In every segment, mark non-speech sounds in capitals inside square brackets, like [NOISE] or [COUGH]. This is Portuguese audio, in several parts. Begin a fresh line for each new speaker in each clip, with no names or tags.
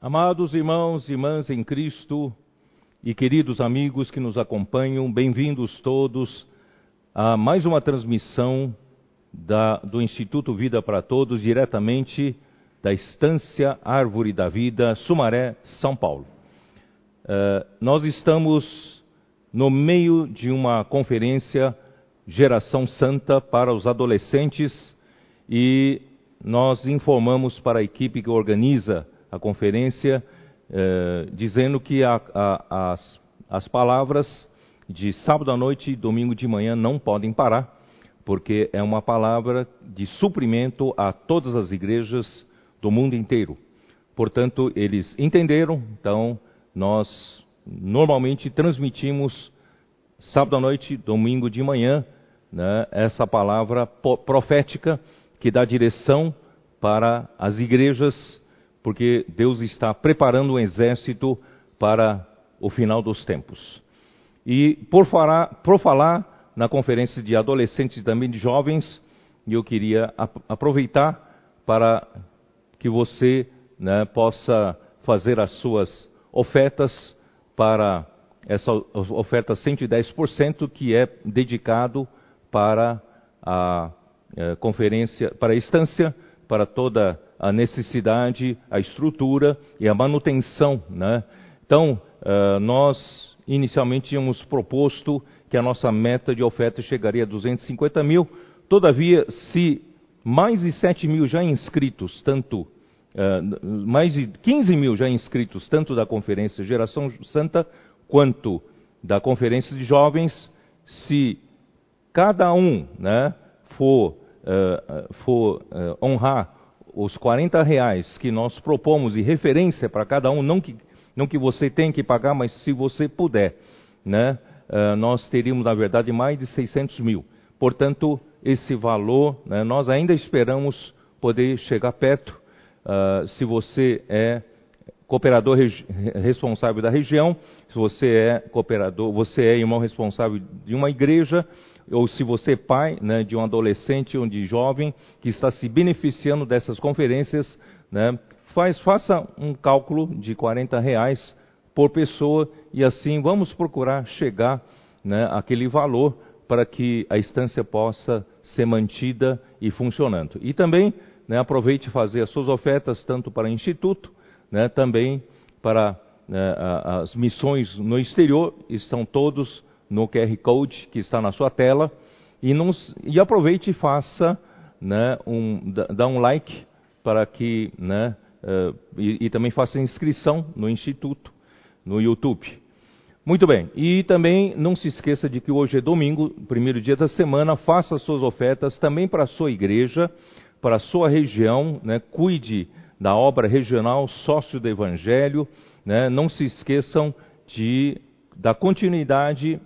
Amados irmãos e irmãs em Cristo e queridos amigos que nos acompanham, bem-vindos todos a mais uma transmissão da, do Instituto Vida para Todos, diretamente da Estância Árvore da Vida, Sumaré, São Paulo. Uh, nós estamos no meio de uma conferência Geração Santa para os adolescentes e nós informamos para a equipe que organiza a conferência, eh, dizendo que a, a, as, as palavras de sábado à noite e domingo de manhã não podem parar, porque é uma palavra de suprimento a todas as igrejas do mundo inteiro. Portanto, eles entenderam, então nós normalmente transmitimos sábado à noite, domingo de manhã, né, essa palavra profética que dá direção para as igrejas porque Deus está preparando um exército para o final dos tempos. E por falar, por falar na conferência de adolescentes e também de jovens, eu queria aproveitar para que você né, possa fazer as suas ofertas para essa oferta 110% que é dedicado para a, eh, conferência, para a instância, para toda a necessidade, a estrutura e a manutenção. Né? Então, uh, nós inicialmente tínhamos proposto que a nossa meta de oferta chegaria a 250 mil, todavia, se mais de 7 mil já inscritos, tanto uh, mais de 15 mil já inscritos, tanto da Conferência Geração Santa quanto da Conferência de Jovens, se cada um né, for, uh, for honrar os 40 reais que nós propomos e referência para cada um, não que, não que você tem que pagar, mas se você puder, né, uh, nós teríamos, na verdade, mais de 600 mil. Portanto, esse valor, né, nós ainda esperamos poder chegar perto. Uh, se você é cooperador responsável da região, se você é cooperador, você é irmão responsável de uma igreja, ou se você é pai né, de um adolescente ou de jovem que está se beneficiando dessas conferências, né, faz, faça um cálculo de 40 reais por pessoa e assim vamos procurar chegar né, àquele valor para que a estância possa ser mantida e funcionando. E também né, aproveite fazer as suas ofertas tanto para o Instituto, né, também para né, as missões no exterior, estão todos no QR Code que está na sua tela. E, e aproveite e faça, né, um, dá um like para que, né, uh, e, e, também faça inscrição no Instituto, no YouTube. Muito bem, e também não se esqueça de que hoje é domingo, primeiro dia da semana, faça suas ofertas também para a sua igreja, para a sua região, né, cuide da obra regional Sócio do Evangelho, né, não se esqueçam de dar continuidade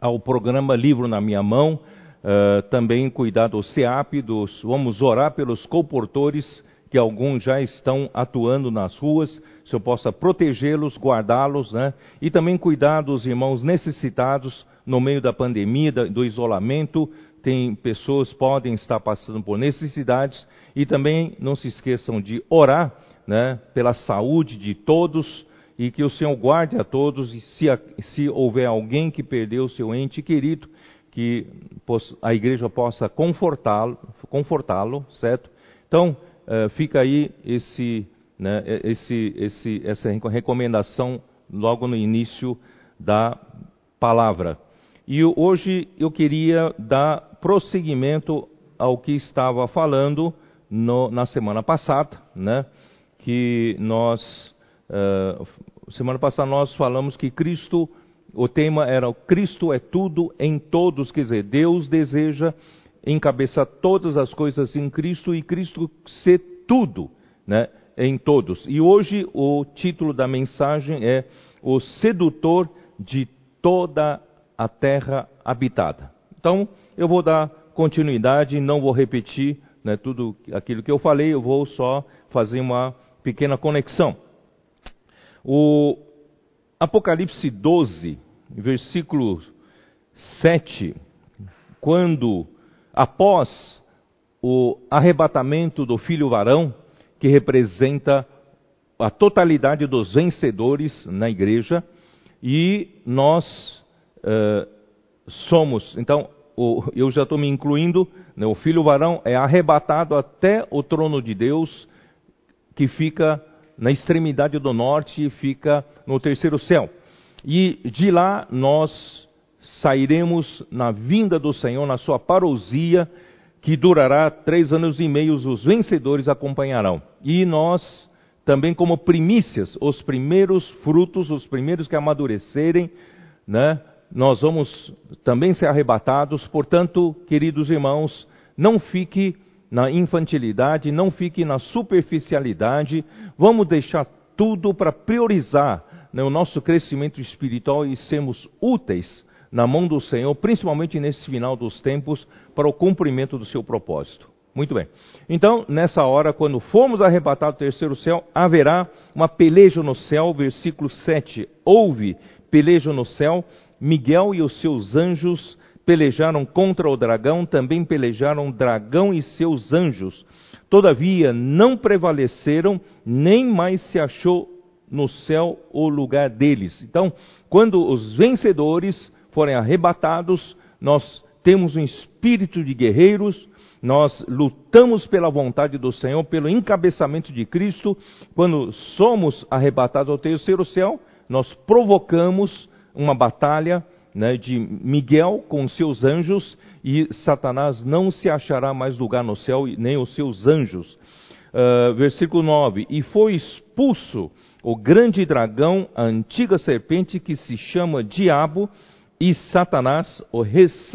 ao programa Livro na Minha Mão, uh, também cuidar do CEAP, dos, vamos orar pelos comportores, que alguns já estão atuando nas ruas, se eu possa protegê-los, guardá-los, né? E também cuidar dos irmãos necessitados no meio da pandemia, do isolamento. Tem pessoas podem estar passando por necessidades e também não se esqueçam de orar, né, pela saúde de todos, e que o Senhor guarde a todos, e se, se houver alguém que perdeu seu ente querido, que a igreja possa confortá-lo, confortá-lo, certo? Então, uh, fica aí esse, né, esse, esse, essa recomendação logo no início da palavra. E hoje eu queria dar prosseguimento ao que estava falando no, na semana passada, né? Que nós Uh, semana passada nós falamos que Cristo, o tema era Cristo é tudo em todos, quer dizer, Deus deseja encabeçar todas as coisas em Cristo e Cristo ser tudo, né, em todos. E hoje o título da mensagem é O Sedutor de toda a terra habitada. Então, eu vou dar continuidade, não vou repetir né, tudo aquilo que eu falei, eu vou só fazer uma pequena conexão. O Apocalipse 12, versículo 7, quando, após o arrebatamento do filho varão, que representa a totalidade dos vencedores na igreja e nós uh, somos. Então, o, eu já estou me incluindo, né, o filho varão é arrebatado até o trono de Deus, que fica na extremidade do norte e fica no terceiro céu. E de lá nós sairemos na vinda do Senhor, na sua parousia, que durará três anos e meio, os vencedores acompanharão. E nós, também como primícias, os primeiros frutos, os primeiros que amadurecerem, né, nós vamos também ser arrebatados. Portanto, queridos irmãos, não fique na infantilidade, não fique na superficialidade. Vamos deixar tudo para priorizar né, o nosso crescimento espiritual e sermos úteis na mão do Senhor, principalmente nesse final dos tempos, para o cumprimento do seu propósito. Muito bem. Então, nessa hora, quando formos arrebatados do terceiro céu, haverá uma peleja no céu, versículo 7. Houve peleja no céu, Miguel e os seus anjos pelejaram contra o dragão, também pelejaram o dragão e seus anjos. Todavia não prevaleceram, nem mais se achou no céu o lugar deles. Então, quando os vencedores forem arrebatados, nós temos um espírito de guerreiros, nós lutamos pela vontade do Senhor, pelo encabeçamento de Cristo. Quando somos arrebatados ao terceiro céu, nós provocamos uma batalha né, de Miguel com seus anjos e Satanás não se achará mais lugar no céu, nem os seus anjos. Uh, versículo 9: E foi expulso o grande dragão, a antiga serpente que se chama Diabo e Satanás, o,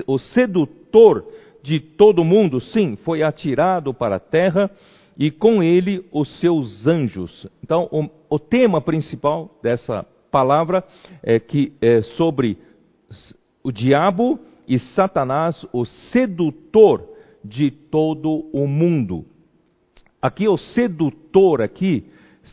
o sedutor de todo mundo, sim, foi atirado para a terra e com ele os seus anjos. Então, o, o tema principal dessa palavra é que é sobre o diabo e Satanás, o sedutor de todo o mundo. Aqui o sedutor aqui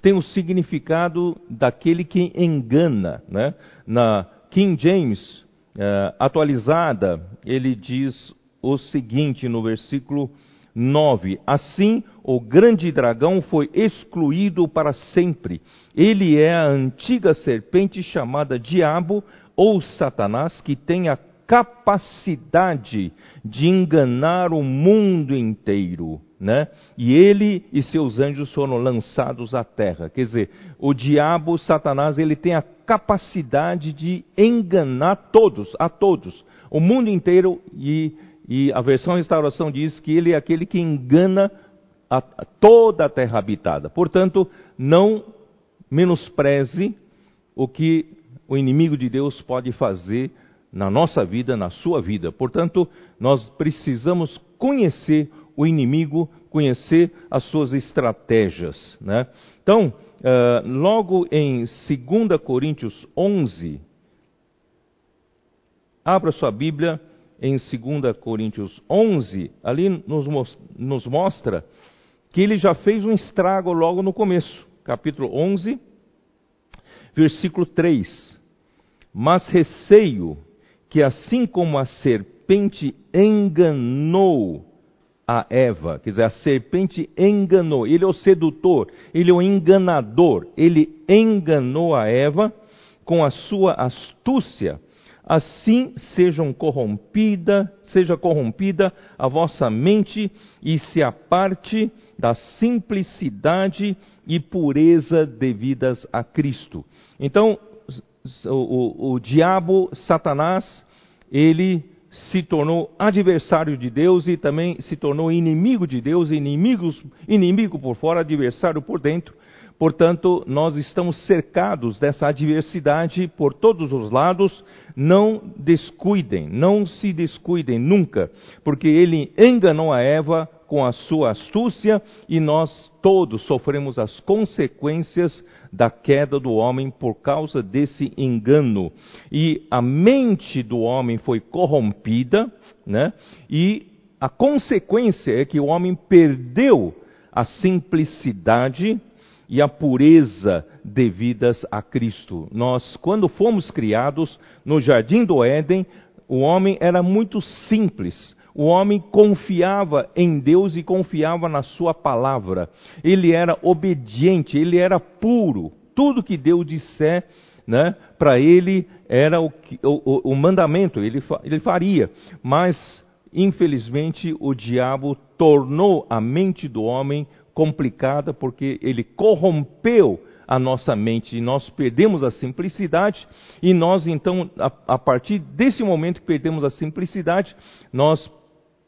tem o significado daquele que engana, né? Na King James uh, atualizada, ele diz o seguinte no versículo 9: Assim o grande dragão foi excluído para sempre. Ele é a antiga serpente chamada Diabo ou Satanás, que tem a capacidade de enganar o mundo inteiro. Né? E ele e seus anjos foram lançados à terra. Quer dizer, o diabo, Satanás, ele tem a capacidade de enganar todos, a todos, o mundo inteiro e e a versão restauração diz que ele é aquele que engana a, a toda a terra habitada. Portanto, não menospreze o que o inimigo de Deus pode fazer na nossa vida, na sua vida. Portanto, nós precisamos conhecer o inimigo, conhecer as suas estratégias. Né? Então, uh, logo em 2 Coríntios 11, abra sua Bíblia em 2 Coríntios 11, ali nos, nos mostra que ele já fez um estrago logo no começo. Capítulo 11, versículo 3. Mas receio que assim como a serpente enganou a Eva, quer dizer, a serpente enganou, ele é o sedutor, ele é o enganador, ele enganou a Eva com a sua astúcia assim sejam corrompida, seja corrompida a vossa mente e se aparte da simplicidade e pureza devidas a Cristo. Então, o, o, diabo, Satanás, ele se tornou adversário de Deus e também se tornou inimigo de Deus, inimigos, inimigo por fora, adversário por dentro. Portanto, nós estamos cercados dessa adversidade por todos os lados. Não descuidem, não se descuidem nunca, porque ele enganou a Eva com a sua astúcia e nós todos sofremos as consequências da queda do homem por causa desse engano. E a mente do homem foi corrompida, né? E a consequência é que o homem perdeu a simplicidade e a pureza devidas a Cristo. Nós, quando fomos criados no jardim do Éden, o homem era muito simples. O homem confiava em Deus e confiava na sua palavra. Ele era obediente, ele era puro. Tudo que Deus disser, né, para ele era o, o, o mandamento, ele, ele faria. Mas, infelizmente, o diabo tornou a mente do homem complicada porque ele corrompeu a nossa mente e nós perdemos a simplicidade e nós então a, a partir desse momento que perdemos a simplicidade nós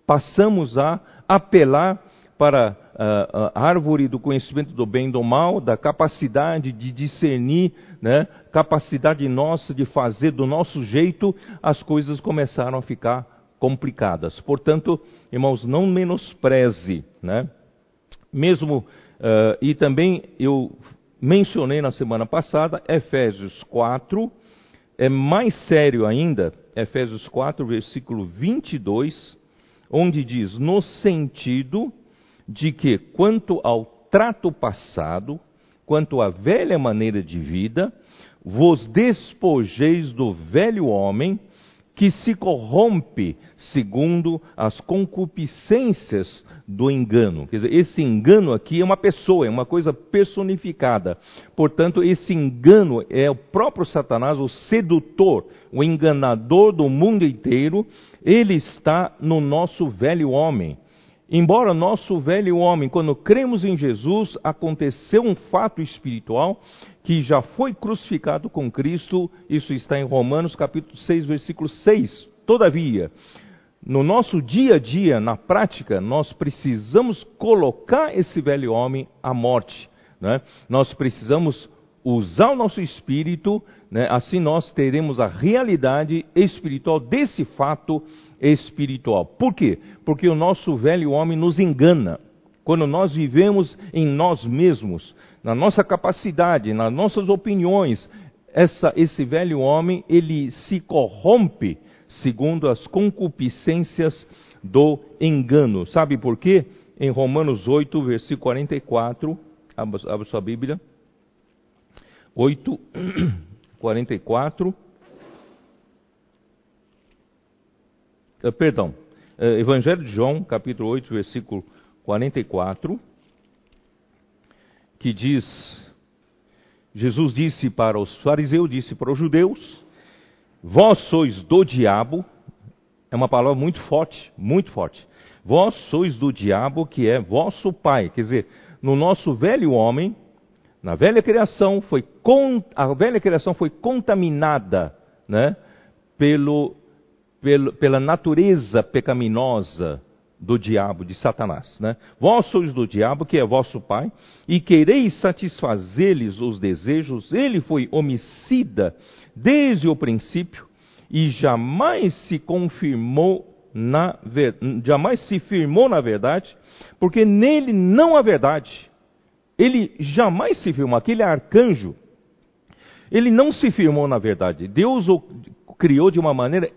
passamos a apelar para a, a, árvore do conhecimento do bem e do mal, da capacidade de discernir, né, capacidade nossa de fazer do nosso jeito, as coisas começaram a ficar complicadas. Portanto, irmãos, não menospreze, né? Mesmo, uh, e também eu mencionei na semana passada, Efésios 4, é mais sério ainda, Efésios 4, versículo 22, onde diz: No sentido de que, quanto ao trato passado, quanto à velha maneira de vida, vos despojeis do velho homem que se corrompe segundo as concupiscências do engano. Quer dizer, esse engano aqui é uma pessoa, é uma coisa personificada. Portanto, esse engano é o próprio Satanás, o sedutor, o enganador do mundo inteiro. Ele está no nosso velho homem. Embora nosso velho homem, quando cremos em Jesus, aconteceu um fato espiritual que já foi crucificado com Cristo, isso está em Romanos capítulo 6, versículo 6. Todavia, no nosso dia a dia, na prática, nós precisamos colocar esse velho homem à morte. Né? Nós precisamos usar o nosso espírito, né? assim nós teremos a realidade espiritual desse fato espiritual. Por quê? Porque o nosso velho homem nos engana. Quando nós vivemos em nós mesmos, na nossa capacidade, nas nossas opiniões, essa, esse velho homem ele se corrompe segundo as concupiscências do engano. Sabe por quê? Em Romanos 8, versículo 44, abra, sua Bíblia. 8, 44. Uh, perdão, uh, Evangelho de João, capítulo 8, versículo 44, que diz: Jesus disse para os fariseus, disse para os judeus: Vós sois do diabo, é uma palavra muito forte, muito forte. Vós sois do diabo, que é vosso pai. Quer dizer, no nosso velho homem, na velha criação, foi a velha criação foi contaminada né, pelo, pelo, pela natureza pecaminosa do diabo, de Satanás. Né? Vós sois do diabo, que é vosso pai, e quereis satisfazer-lhes os desejos. Ele foi homicida desde o princípio e jamais se confirmou na jamais se firmou na verdade, porque nele não há verdade. Ele jamais se firmou. Aquele arcanjo, ele não se firmou na verdade. Deus o criou de uma maneira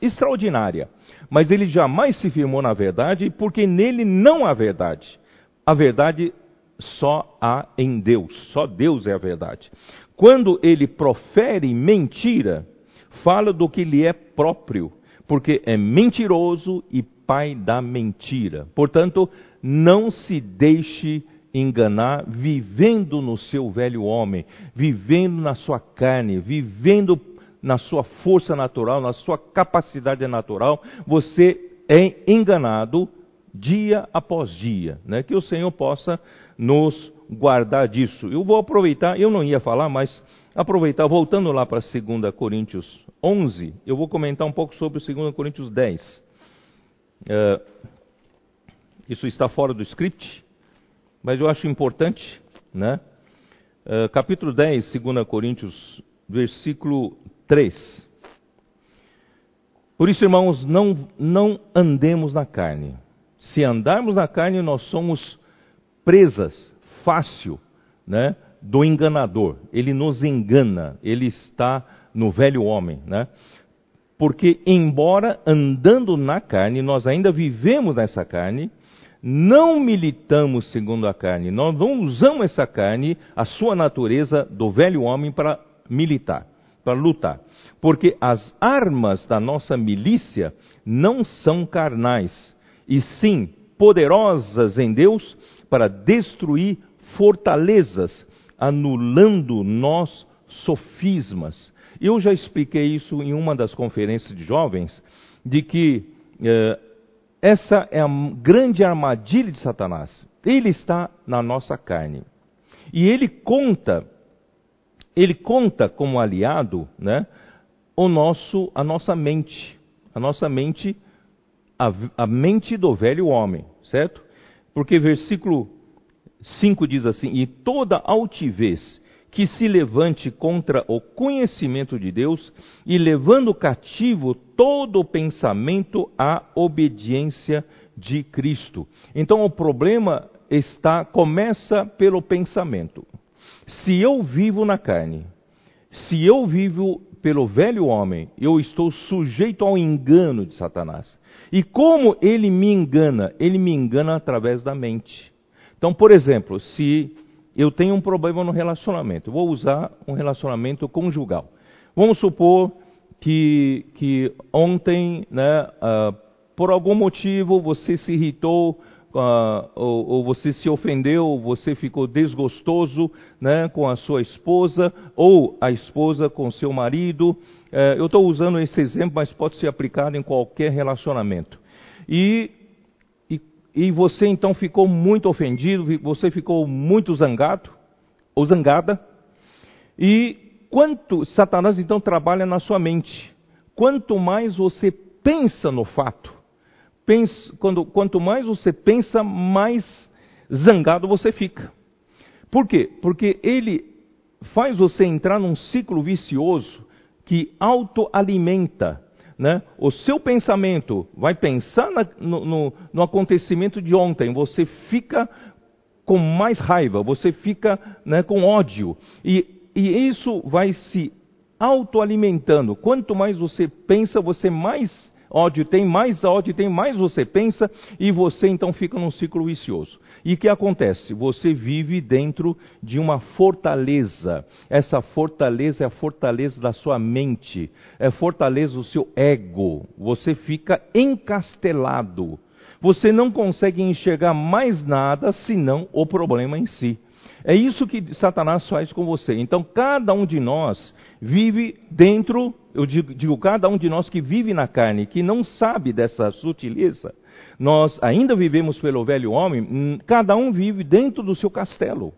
extraordinária, mas ele jamais se firmou na verdade, porque nele não há verdade. A verdade só há em Deus, só Deus é a verdade. Quando ele profere mentira, fala do que lhe é próprio, porque é mentiroso e pai da mentira. Portanto, não se deixe enganar vivendo no seu velho homem, vivendo na sua carne, vivendo na sua força natural, na sua capacidade natural, você é enganado dia após dia. Né? Que o Senhor possa nos guardar disso. Eu vou aproveitar, eu não ia falar, mas aproveitar, voltando lá para 2 Coríntios 11, eu vou comentar um pouco sobre 2 Coríntios 10. É, isso está fora do script, mas eu acho importante, né? É, capítulo 10, 2 Coríntios, versículo 3. Por isso, irmãos, não, não andemos na carne. Se andarmos na carne, nós somos presas fácil né, do enganador. Ele nos engana, ele está no velho homem. Né? Porque, embora andando na carne, nós ainda vivemos nessa carne, não militamos segundo a carne, nós não usamos essa carne, a sua natureza do velho homem, para militar. para lutar. Porque as armas da nossa milícia não são carnais, e sim poderosas em Deus para destruir fortalezas, anulando nós sofismas. Eu já expliquei isso em uma das conferências de jovens, de que eh, essa é a grande armadilha de Satanás. Ele está na nossa carne. E ele conta, ele conta como aliado, né, o nosso, a nossa mente, a nossa mente, a, a mente do velho homem, certo? Porque versículo 5 diz assim: E toda altivez que se levante contra o conhecimento de Deus e levando cativo todo o pensamento à obediência de Cristo. Então o problema está começa pelo pensamento. Se eu vivo na carne, se eu vivo pelo velho homem, eu estou sujeito ao engano de Satanás. E como ele me engana? Ele me engana através da mente. Então, por exemplo, se eu tenho um problema no relacionamento, vou usar um relacionamento conjugal. Vamos supor que, que ontem, né, uh, por algum motivo, você se irritou uh, ou, ou, você se ofendeu, você ficou desgostoso né, com a sua esposa, ou a esposa com seu marido. Uh, eu estou usando esse exemplo, mas pode ser aplicado em qualquer relacionamento. E, e, você então ficou muito ofendido, você ficou muito zangado, ou zangada, e quanto Satanás então trabalha na sua mente. Quanto mais você pensa no fato, pensa, quando, quanto mais você pensa, mais zangado você fica. Por quê? Porque ele faz você entrar num ciclo vicioso que autoalimenta. Né? O seu pensamento vai pensar na, no, no, no, acontecimento de ontem, você fica com mais raiva, você fica né, com ódio. E, e isso vai se autoalimentando. Quanto mais você pensa, você mais ódio tem, mais ódio tem, mais você pensa, e você então fica num ciclo vicioso. E o que acontece? Você vive dentro de uma fortaleza. Essa fortaleza é a fortaleza da sua mente, é a fortaleza do seu ego. Você fica encastelado. Você não consegue enxergar mais nada senão o problema em si. É isso que Satanás faz com você. Então, cada um de nós vive dentro, eu digo, digo, cada um de nós que vive na carne, que não sabe dessa sutileza, nós ainda vivemos pelo velho homem, hum, cada um vive dentro do seu castelo.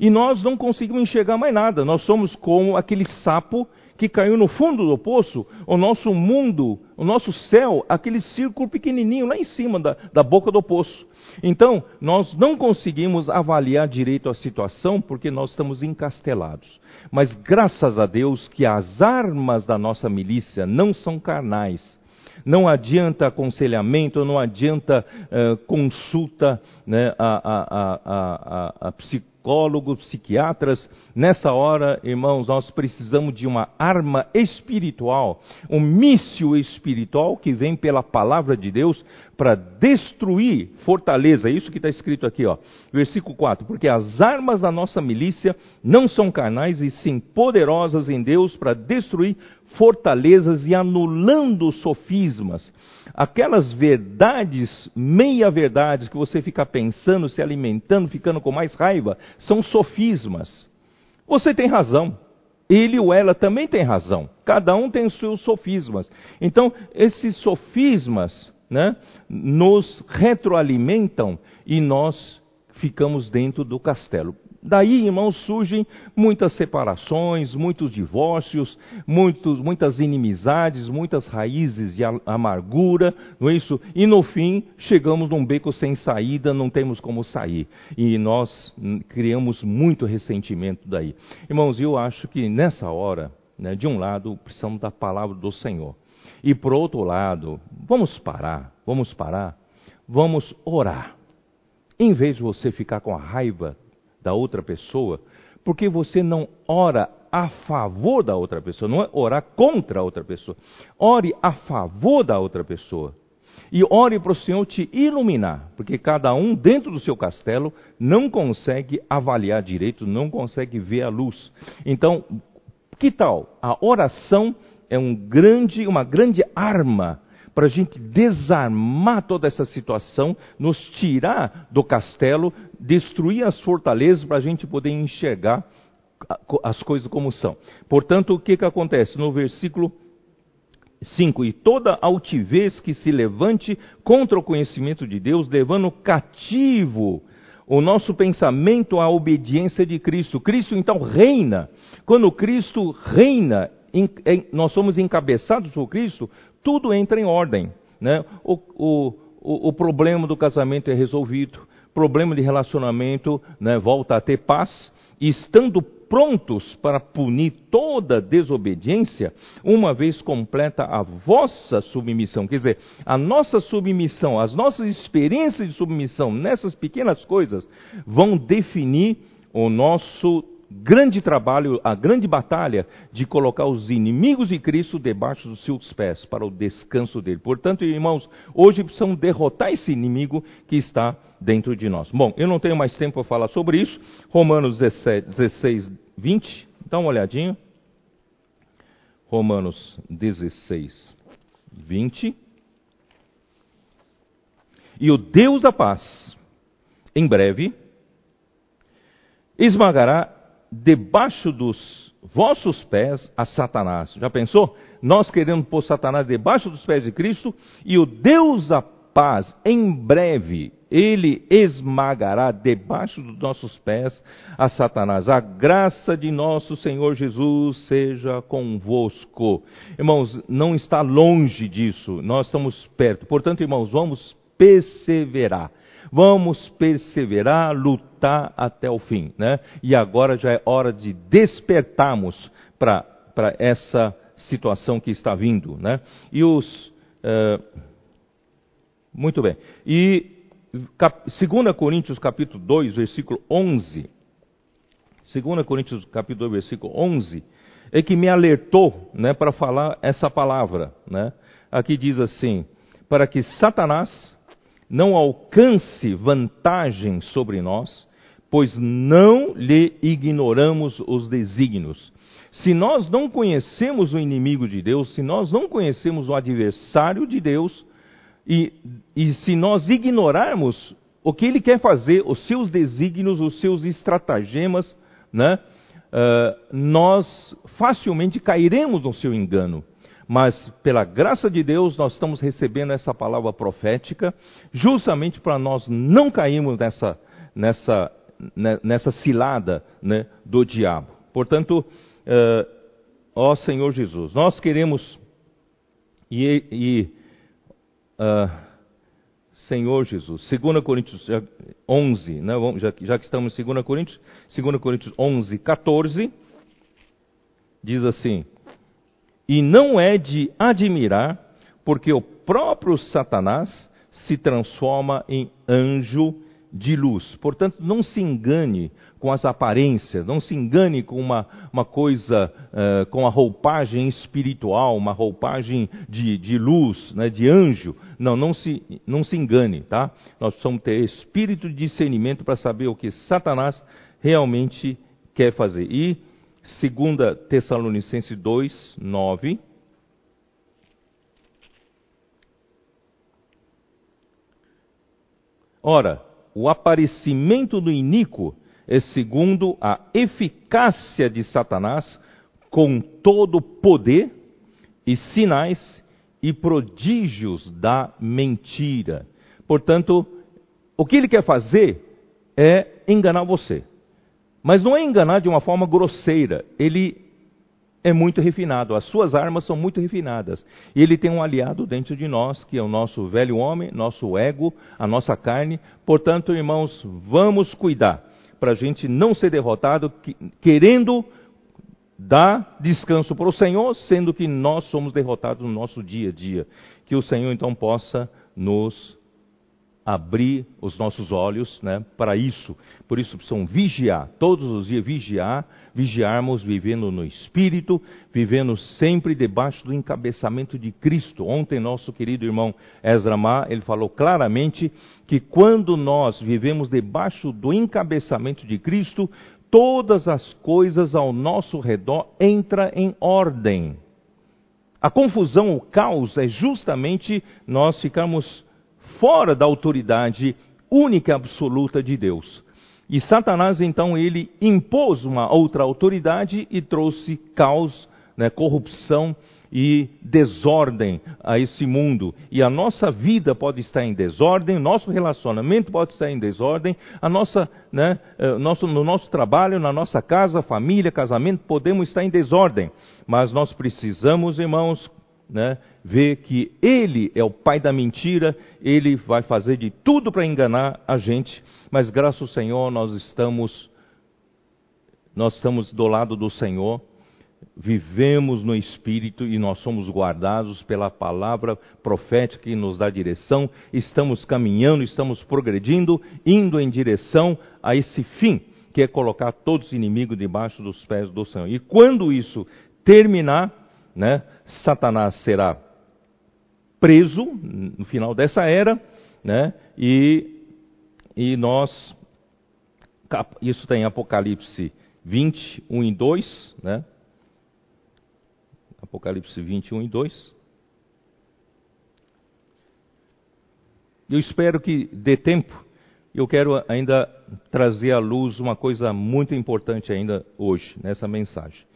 E nós não conseguimos enxergar mais nada. Nós somos como aquele sapo que caiu no fundo do poço, o nosso mundo, o nosso céu, aquele círculo pequenininho lá em cima da, da boca do poço. Então, nós não conseguimos avaliar direito a situação porque nós estamos encastelados. Mas graças a Deus que as armas da nossa milícia não são carnais. Não adianta aconselhamento, não adianta uh, consulta né, a, a, a, a, psicólogo psicólogos, psiquiatras. Nessa hora, irmãos, nós precisamos de uma arma espiritual, um míssil espiritual que vem pela palavra de Deus para destruir fortaleza. É isso que está escrito aqui, ó. Versículo 4. Porque as armas da nossa milícia não são carnais e sim poderosas em Deus para destruir fortalezas e anulando sofismas. Aquelas verdades, meia-verdades que você fica pensando, se alimentando, ficando com mais raiva, são sofismas. Você tem razão. Ele ou ela também tem razão. Cada um tem os seus sofismas. Então, esses sofismas né, nos retroalimentam e nós ficamos dentro do castelo. Daí, irmãos, surgem muitas separações, muitos divórcios, muitos, muitas inimizades, muitas raízes de amargura, não é isso? E no fim, chegamos num beco sem saída, não temos como sair. E nós criamos muito ressentimento daí. Irmãos, eu acho que nessa hora, né, de um lado, precisamos da palavra do Senhor. E por outro lado, vamos parar, vamos parar, vamos orar. Em vez de você ficar com a raiva da outra pessoa, porque você não ora a favor da outra pessoa, não é orar contra a outra pessoa. Ore a favor da outra pessoa. E ore para o Senhor te iluminar, porque cada um dentro do seu castelo não consegue avaliar direito, não consegue ver a luz. Então, Que tal? A oração é um grande, uma grande arma para a gente desarmar toda essa situação, nos tirar do castelo, destruir as fortalezas para a gente poder enxergar as coisas como são. Portanto, o que, que acontece? No versículo 5: E toda altivez que se levante contra o conhecimento de Deus, levando cativo o nosso pensamento à obediência de Cristo. Cristo então reina. Quando Cristo reina, nós somos encabeçados por Cristo, tudo entra em ordem. Né? O, o, o, o problema do casamento é resolvido, problema de relacionamento né, volta a ter paz, e estando prontos para punir toda desobediência, uma vez completa a vossa submissão. Quer dizer, a nossa submissão, as nossas experiências de submissão nessas pequenas coisas vão definir o nosso grande trabalho, a grande batalha de colocar os inimigos de Cristo debaixo dos seus pés, para o descanso dele. Portanto, irmãos, hoje precisamos derrotar esse inimigo que está dentro de nós. Bom, eu não tenho mais tempo para falar sobre isso. Romanos 17, 16, 20. Dá uma olhadinha. Romanos 16, 20. E o Deus da paz, em breve, esmagará debaixo dos vossos pés a Satanás. Já pensou? Nós queremos pôr Satanás debaixo dos pés de Cristo e o Deus da paz, em breve, ele esmagará debaixo dos nossos pés a Satanás. A graça de nosso Senhor Jesus seja convosco. Irmãos, não está longe disso, nós estamos perto. Portanto, irmãos, vamos perseverar. Vamos perseverar, lutar até o fim. Né? E agora já é hora de despertarmos para essa situação que está vindo. Né? E os. Uh, muito bem. E cap, 2 Coríntios capítulo 2, versículo 11. 2 Coríntios capítulo 2, versículo 11, é que me alertou né, para falar essa palavra. Né? Aqui diz assim: para que Satanás não alcance vantagem sobre nós, pois não lhe ignoramos os desígnios. Se nós não conhecemos o inimigo de Deus, se nós não conhecemos o adversário de Deus, e, e se nós ignorarmos o que ele quer fazer, os seus desígnios, os seus estratagemas, né, uh, nós facilmente cairemos no seu engano mas pela graça de Deus nós estamos recebendo essa palavra profética, justamente para nós não cairmos nessa, nessa, né, nessa cilada né, do diabo. Portanto, uh, ó Senhor Jesus, nós queremos e, e uh, Senhor Jesus, 2 Coríntios 11, né, já, já que estamos em 2 Coríntios, 2 Coríntios 11, 14, diz assim: e não é de admirar, porque o próprio Satanás se transforma em anjo de luz. Portanto, não se engane com as aparências, não se engane com uma, uma coisa, uh, com a roupagem espiritual, uma roupagem de, de luz, né, de anjo. Não, não se, não se engane, tá? Nós precisamos ter espírito de discernimento para saber o que Satanás realmente quer fazer. E 2 Tessalonicenses 2, 9. Ora, o aparecimento do iníquo é segundo a eficácia de Satanás, com todo poder e sinais e prodígios da mentira. Portanto, o que ele quer fazer é enganar você. Mas não é enganar de uma forma grosseira. Ele é muito refinado. As suas armas são muito refinadas. E ele tem um aliado dentro de nós, que é o nosso velho homem, nosso ego, a nossa carne. Portanto, irmãos, vamos cuidar para a gente não ser derrotado, querendo dar descanso para o Senhor, sendo que nós somos derrotados no nosso dia a dia. Que o Senhor então possa nos abrir os nossos olhos né, para isso. Por isso precisamos vigiar, todos os dias vigiar, vigiarmos vivendo no Espírito, vivendo sempre debaixo do encabeçamento de Cristo. Ontem nosso querido irmão Ezra Ma, ele falou claramente que quando nós vivemos debaixo do encabeçamento de Cristo, todas as coisas ao nosso redor entra em ordem. A confusão, o caos é justamente nós ficarmos fora da autoridade única e absoluta de Deus. E Satanás então ele impôs uma outra autoridade e trouxe caos, né, corrupção e desordem a esse mundo. E a nossa vida pode estar em desordem, nosso relacionamento pode estar em desordem, a nossa, né, eh, nosso, no nosso trabalho, na nossa casa, família, casamento, podemos estar em desordem. Mas nós precisamos, irmãos, né, ver que ele é o pai da mentira, ele vai fazer de tudo para enganar a gente, mas graças ao Senhor nós estamos nós estamos do lado do Senhor vivemos no Espírito e nós somos guardados pela palavra profética que nos dá direção, estamos caminhando, estamos progredindo, indo em direção a esse fim, que é colocar todos os inimigos debaixo dos pés do Senhor. E quando isso terminar, né, Satanás será preso no final dessa era, né, e, e nós, isso tem Apocalipse 20, 1 e 2, né, Apocalipse 21 e 2. Eu espero que dê tempo. Eu quero ainda trazer à luz uma coisa muito importante ainda hoje, nessa mensagem.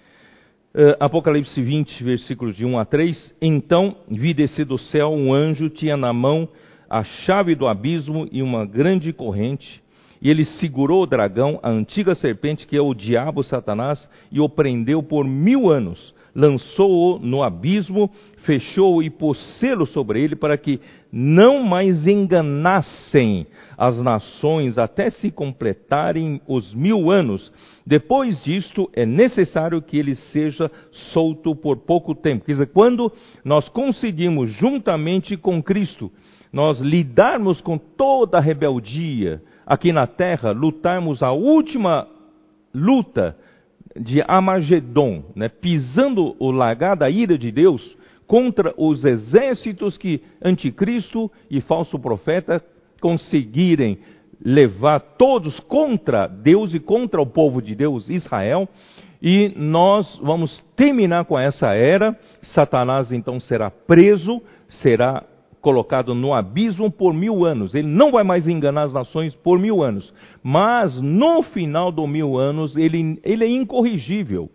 Uh, Apocalipse 20, versículos de 1 a 3. Então vi descer do céu um anjo, tinha na mão a chave do abismo e uma grande corrente. E ele segurou o dragão, a antiga serpente, que é o diabo Satanás, e o prendeu por mil anos lançou-o no abismo, fechou-o e pôs selo sobre ele para que não mais enganassem as nações até se completarem os mil anos. Depois disto, é necessário que ele seja solto por pouco tempo. Quer dizer, quando nós conseguimos, juntamente com Cristo, nós lidarmos com toda a rebeldia aqui na terra, lutarmos a última luta de Amagedon, né, pisando o lagar da ira de Deus contra os exércitos que anticristo e falso profeta conseguirem levar todos contra Deus e contra o povo de Deus, Israel, e nós vamos terminar com essa era. Satanás então será preso, será colocado no abismo por mil anos. Ele não vai mais enganar as nações por mil anos. Mas no final do mil anos, ele, ele é incorrigível.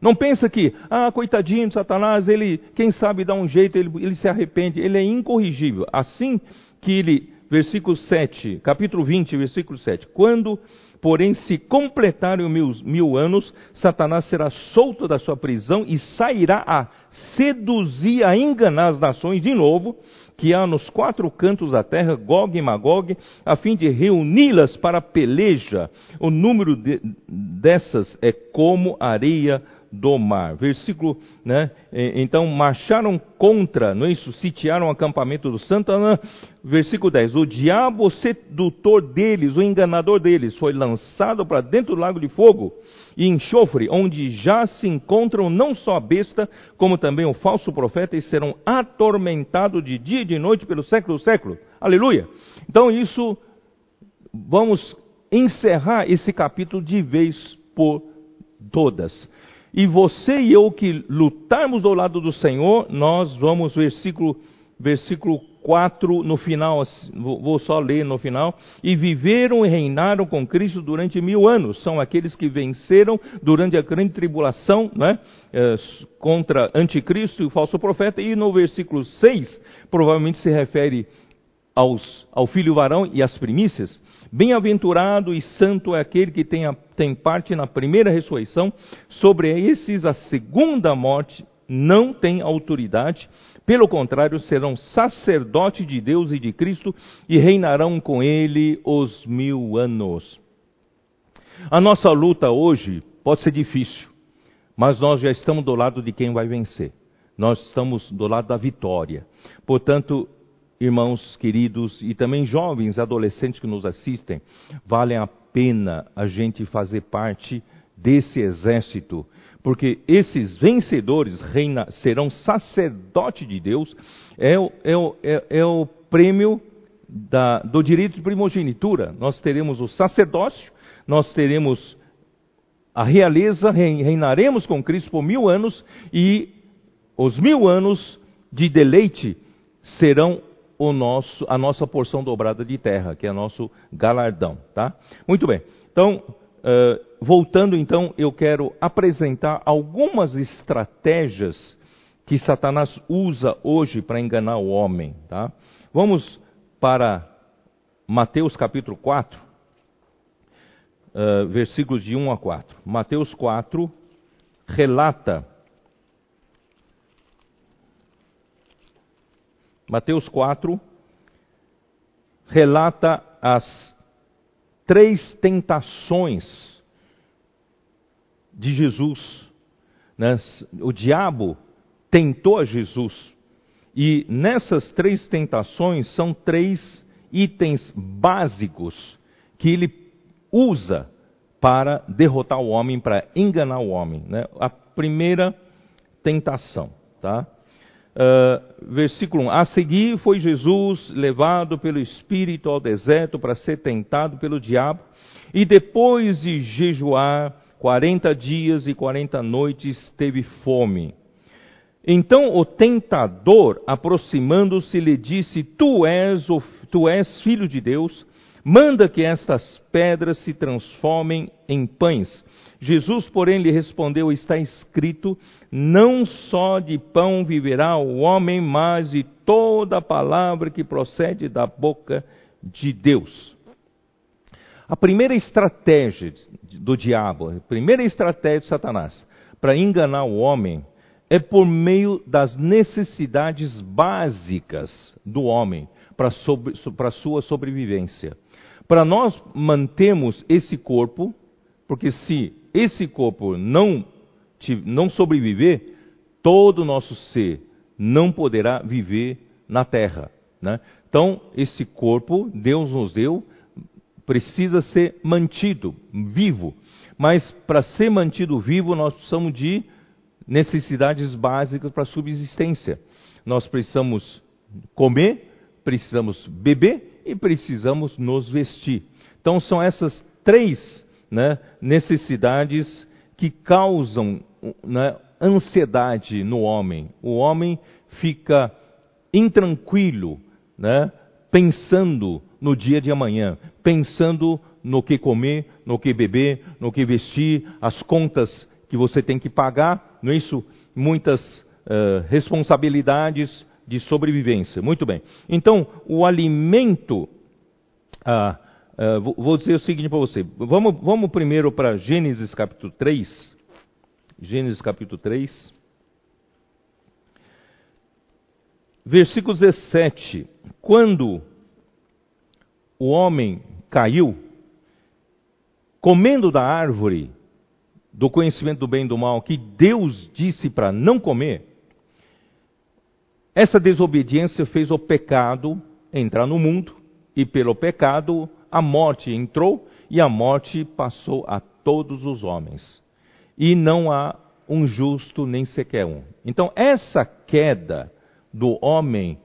Não pensa que, ah, coitadinho de Satanás, ele, quem sabe, dá um jeito, ele, ele se arrepende. Ele é incorrigível. Assim que ele, versículo 7, capítulo 20, versículo 7. Quando, porém, se completarem os mil, mil anos, Satanás será solto da sua prisão e sairá a seduzir, a enganar as nações de novo, que há nos quatro cantos da terra, Gog e Magog, a fim de reuni-las para peleja. O número de, dessas é como areia do mar. Versículo, né? Então marcharam contra, não é isso? Sitiaram o acampamento do Santana. Versículo 10. O diabo sedutor deles, o enganador deles, foi lançado para dentro do lago de fogo e enxofre, onde já se encontram não só a besta, como também o falso profeta, e serão atormentados de dia e de noite pelo século do século. Aleluia! Então isso, vamos encerrar esse capítulo de vez por todas. E você e eu que lutarmos do lado do Senhor, nós vamos, versículo, versículo 4 no final, vou só ler no final. E viveram e reinaram com Cristo durante mil anos. São aqueles que venceram durante a grande tribulação né, é, contra anticristo e o falso profeta. E no versículo 6, provavelmente se refere aos, ao filho varão e às primícias. Bem-aventurado e santo é aquele que tem, a, tem parte na primeira ressurreição. Sobre esses, a segunda morte não tem autoridade pelo contrário, serão sacerdotes de Deus e de Cristo e reinarão com ele os mil anos. A nossa luta hoje pode ser difícil, mas nós já estamos do lado de quem vai vencer. Nós estamos do lado da vitória. Portanto, irmãos queridos e também jovens, adolescentes que nos assistem, vale a pena a gente fazer parte desse exército porque esses vencedores reina, serão sacerdote de Deus, é o, é o, é, é o prêmio da, do direito de primogenitura. Nós teremos o sacerdócio, nós teremos a realeza, reinaremos com Cristo por mil anos e os mil anos de deleite serão o nosso, a nossa porção dobrada de terra, que é nosso galardão, tá? Muito bem. Então, uh, voltando então, eu quero apresentar algumas estratégias que Satanás usa hoje para enganar o homem, tá? Vamos para Mateus capítulo 4, uh, versículos de 1 a 4. Mateus 4 relata. Mateus 4 relata as três tentações de Jesus. Né? O diabo tentou a Jesus. E nessas três tentações são três itens básicos que ele usa para derrotar o homem, para enganar o homem. Né? A primeira tentação. Tá? Uh, versículo 1: A seguir foi Jesus levado pelo Espírito ao deserto para ser tentado pelo diabo, e depois de jejuar 40 dias e 40 noites, teve fome. Então o tentador, aproximando-se, lhe disse: Tu és, o, tu és filho de Deus manda que estas pedras se transformem em pães. Jesus, porém, lhe respondeu: Está escrito: Não só de pão viverá o homem, mas de toda palavra que procede da boca de Deus. A primeira estratégia do diabo, a primeira estratégia de Satanás para enganar o homem é por meio das necessidades básicas do homem para a sua sobrevivência. Para nós mantermos esse corpo, porque se esse corpo não, não sobreviver, todo o nosso ser não poderá viver na terra. Né? Então, esse corpo, Deus nos deu, precisa ser mantido vivo. Mas para ser mantido vivo, nós precisamos de necessidades básicas para a subsistência. Nós precisamos comer, precisamos beber e precisamos nos vestir. Então são essas três né, necessidades que causam né, ansiedade no homem. O homem fica intranquilo, né, pensando no dia de amanhã, pensando no que comer, no que beber, no que vestir, as contas que você tem que pagar, não é isso? Muitas uh, responsabilidades, de sobrevivência. Muito bem. Então, o alimento. Ah, ah, vou dizer o seguinte para você. Vamos, vamos primeiro para Gênesis capítulo 3. Gênesis capítulo 3. Versículo 17. Quando o homem caiu, comendo da árvore do conhecimento do bem e do mal, que Deus disse para não comer, essa desobediência fez o pecado entrar no mundo, e pelo pecado a morte entrou, e a morte passou a todos os homens. E não há um justo nem sequer um. Então, essa queda do homem,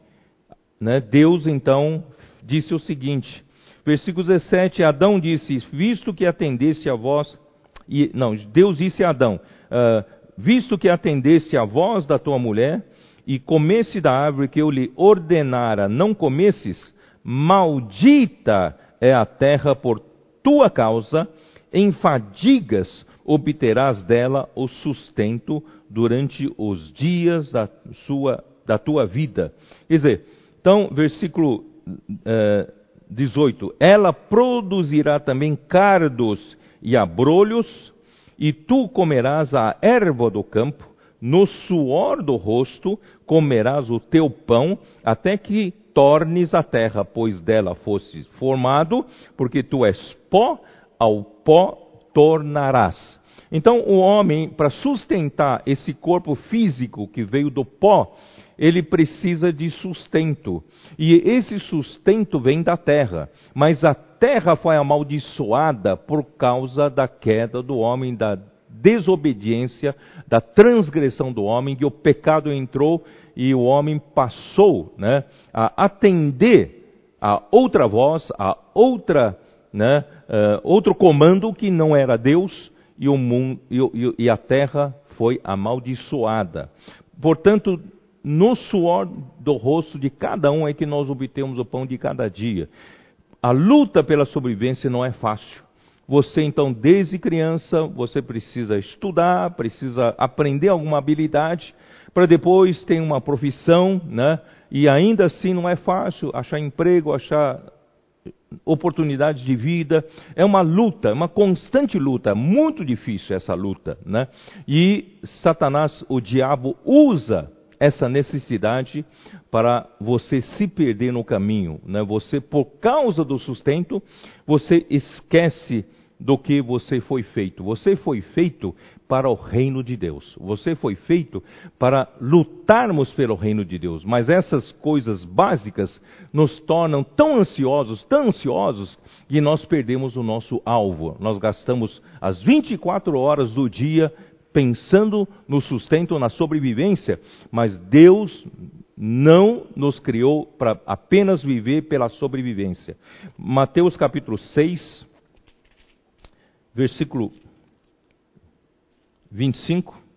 né, Deus então disse o seguinte, versículo 17: Adão disse: Visto que atendesse a vós, e, não, Deus disse a Adão: uh, Visto que atendesse a voz da tua mulher, e comesse da árvore que eu lhe ordenara não comesses, maldita é a terra por tua causa, em fadigas obterás dela o sustento durante os dias da, sua, da tua vida. Quer dizer, então, versículo eh, 18: Ela produzirá também cardos e abrolhos, e tu comerás a erva do campo, no suor do rosto comerás o teu pão, até que tornes a terra, pois dela fosses formado, porque tu és pó, ao pó tornarás. Então, o homem, para sustentar esse corpo físico que veio do pó, ele precisa de sustento. E esse sustento vem da terra. Mas a terra foi amaldiçoada por causa da queda do homem, da desobediência, da transgressão do homem, que o pecado entrou e o homem passou né, a atender a outra voz, a outra, né, uh, outro comando que não era Deus, e, o mundo, e, e a terra foi amaldiçoada. Portanto, no suor do rosto de cada um é que nós obtemos o pão de cada dia. A luta pela sobrevivência não é fácil. Você então, desde criança, você precisa estudar, precisa aprender alguma habilidade, para depois ter uma profissão, né? E ainda assim não é fácil achar emprego, achar oportunidades de vida. É uma luta, uma constante luta, muito difícil essa luta, né? E Satanás, o diabo, usa essa necessidade para você se perder no caminho, né? Você, por causa do sustento, você esquece do que você foi feito. Você foi feito para o reino de Deus. Você foi feito para lutarmos pelo reino de Deus. Mas essas coisas básicas nos tornam tão ansiosos, tão ansiosos, que nós perdemos o nosso alvo. Nós gastamos as 24 horas do dia pensando no sustento, na sobrevivência, mas Deus não nos criou para apenas viver pela sobrevivência. Mateus capítulo 6, versículo 25.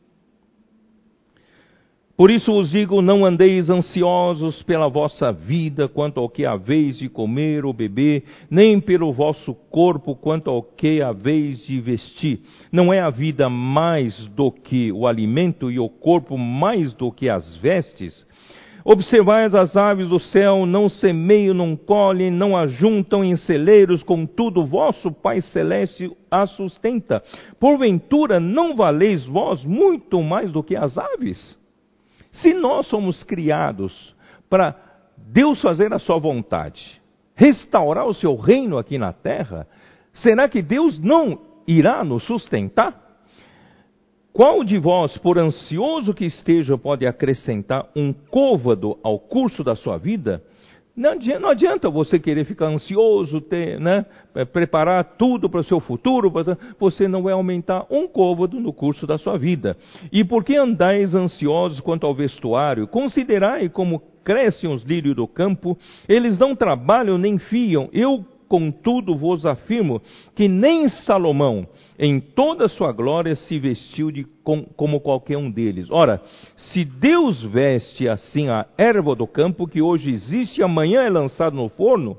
Por isso vos digo: não andeis ansiosos pela vossa vida, quanto ao que haveis de comer ou beber, nem pelo vosso corpo, quanto ao que haveis de vestir. Não é a vida mais do que o alimento e o corpo mais do que as vestes? Observais as aves do céu, não semeiam, não colhem, não ajuntam em celeiros, contudo vosso Pai Celeste as sustenta. Porventura não valeis vós muito mais do que as aves? Se nós somos criados para Deus fazer a sua vontade, restaurar o seu reino aqui na terra, será que Deus não irá nos sustentar? Qual de vós, por ansioso que esteja, pode acrescentar um côvado ao curso da sua vida? Não adianta, não adianta, você querer ficar ansioso, ter, né, é, preparar tudo para o seu futuro, você não vai aumentar um côvado no curso da sua vida. E por que andais ansiosos quanto ao vestuário? Considerai como crescem os lírios do campo, eles não trabalham nem fiam. Eu, contudo, vos afirmo que nem Salomão, em toda a sua glória se vestiu de, com, como qualquer um deles. Ora, se Deus veste assim a erva do campo, que hoje existe e amanhã é lançado no forno,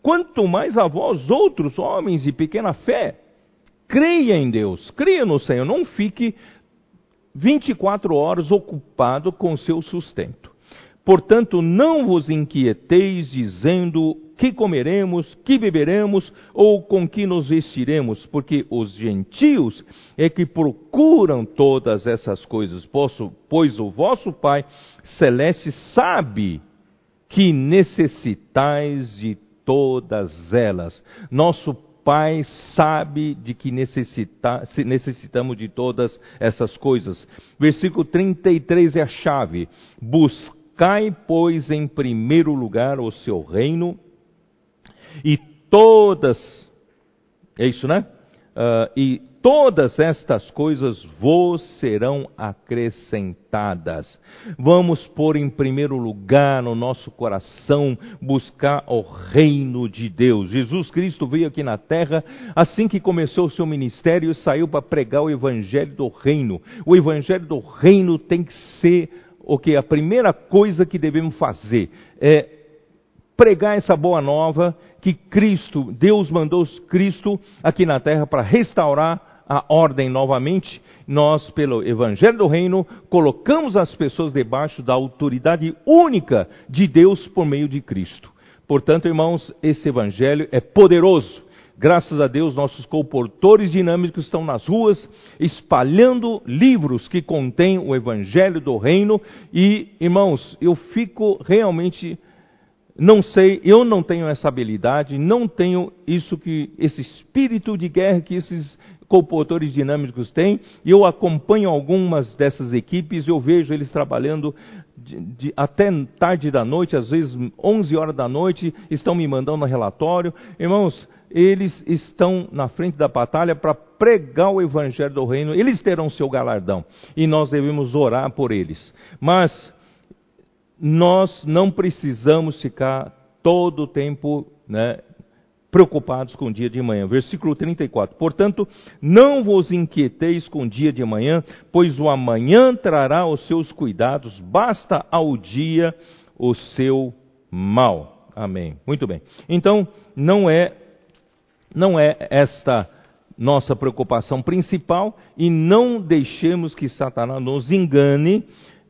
quanto mais a vós, outros homens de pequena fé, creia em Deus, creia no Senhor, não fique 24 horas ocupado com seu sustento. Portanto, não vos inquieteis dizendo que comeremos, que beberemos ou com que nos vestiremos, porque os gentios é que procuram todas essas coisas, pois o vosso Pai celeste sabe que necessitais de todas elas. Nosso Pai sabe de que necessita, necessitamos de todas essas coisas. Versículo 33 é a chave. Buscai, pois, em primeiro lugar o seu reino e todas, é isso, né? Uh, e todas estas coisas vos serão acrescentadas. Vamos pôr em primeiro lugar no nosso coração buscar o reino de Deus. Jesus Cristo veio aqui na terra assim que começou o seu ministério e saiu para pregar o evangelho do reino. O evangelho do reino tem que ser o que a primeira coisa que devemos fazer é pregar essa boa nova que Cristo, Deus mandou Cristo aqui na terra para restaurar a ordem novamente. Nós, pelo Evangelho do Reino, colocamos as pessoas debaixo da autoridade única de Deus por meio de Cristo. Portanto, irmãos, esse Evangelho é poderoso. Graças a Deus, nossos comportores dinâmicos estão nas ruas espalhando livros que contêm o Evangelho do Reino. E, irmãos, eu fico realmente não sei, eu não tenho essa habilidade, não tenho isso que esse espírito de guerra que esses comportores dinâmicos têm. Eu acompanho algumas dessas equipes, eu vejo eles trabalhando de, de, até tarde da noite, às vezes 11 horas da noite, estão me mandando relatório. Irmãos, eles estão na frente da batalha para pregar o evangelho do reino. Eles terão seu galardão e nós devemos orar por eles. Mas nós não precisamos ficar todo o tempo né, preocupados com o dia de manhã. Versículo 34. Portanto, não vos inquieteis com o dia de manhã, pois o amanhã trará os seus cuidados, basta ao dia o seu mal. Amém. Muito bem. Então, não é não é esta nossa preocupação principal e não deixemos que Satanás nos engane,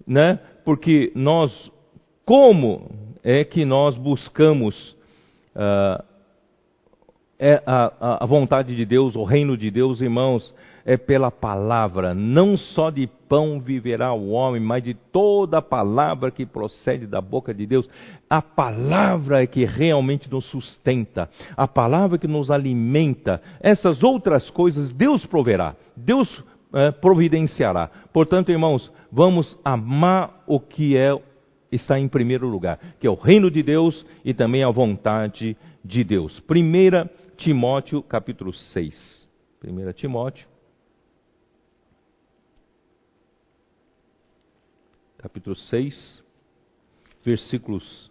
né? Porque nós como é que nós buscamos uh, é a, a, vontade de Deus, o reino de Deus, irmãos, é pela palavra. Não só de pão viverá o homem, mas de toda a palavra que procede da boca de Deus. A palavra é que realmente nos sustenta, a palavra que nos alimenta. Essas outras coisas Deus proverá, Deus é, providenciará. Portanto, irmãos, vamos amar o que é está em primeiro lugar, que é o reino de Deus e também a vontade de Deus. Primeira Timóteo, capítulo 6. 1 Timóteo, capítulo 6, versículos,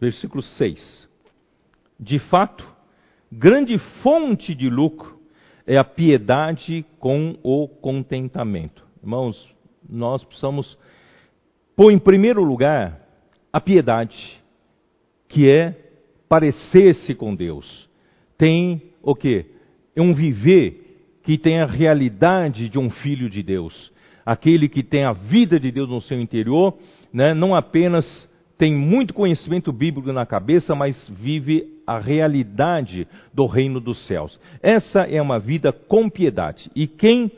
versículo 6. De fato, grande fonte de lucro é a piedade com o contentamento. Irmãos, nós precisamos pôr em primeiro lugar a piedade, que é parecer-se com Deus tem o quê? É um viver que tem a realidade de um filho de Deus. Aquele que tem a vida de Deus no seu interior, né, não apenas tem muito conhecimento bíblico na cabeça, mas vive a realidade do reino dos céus. Essa é uma vida com piedade. E quem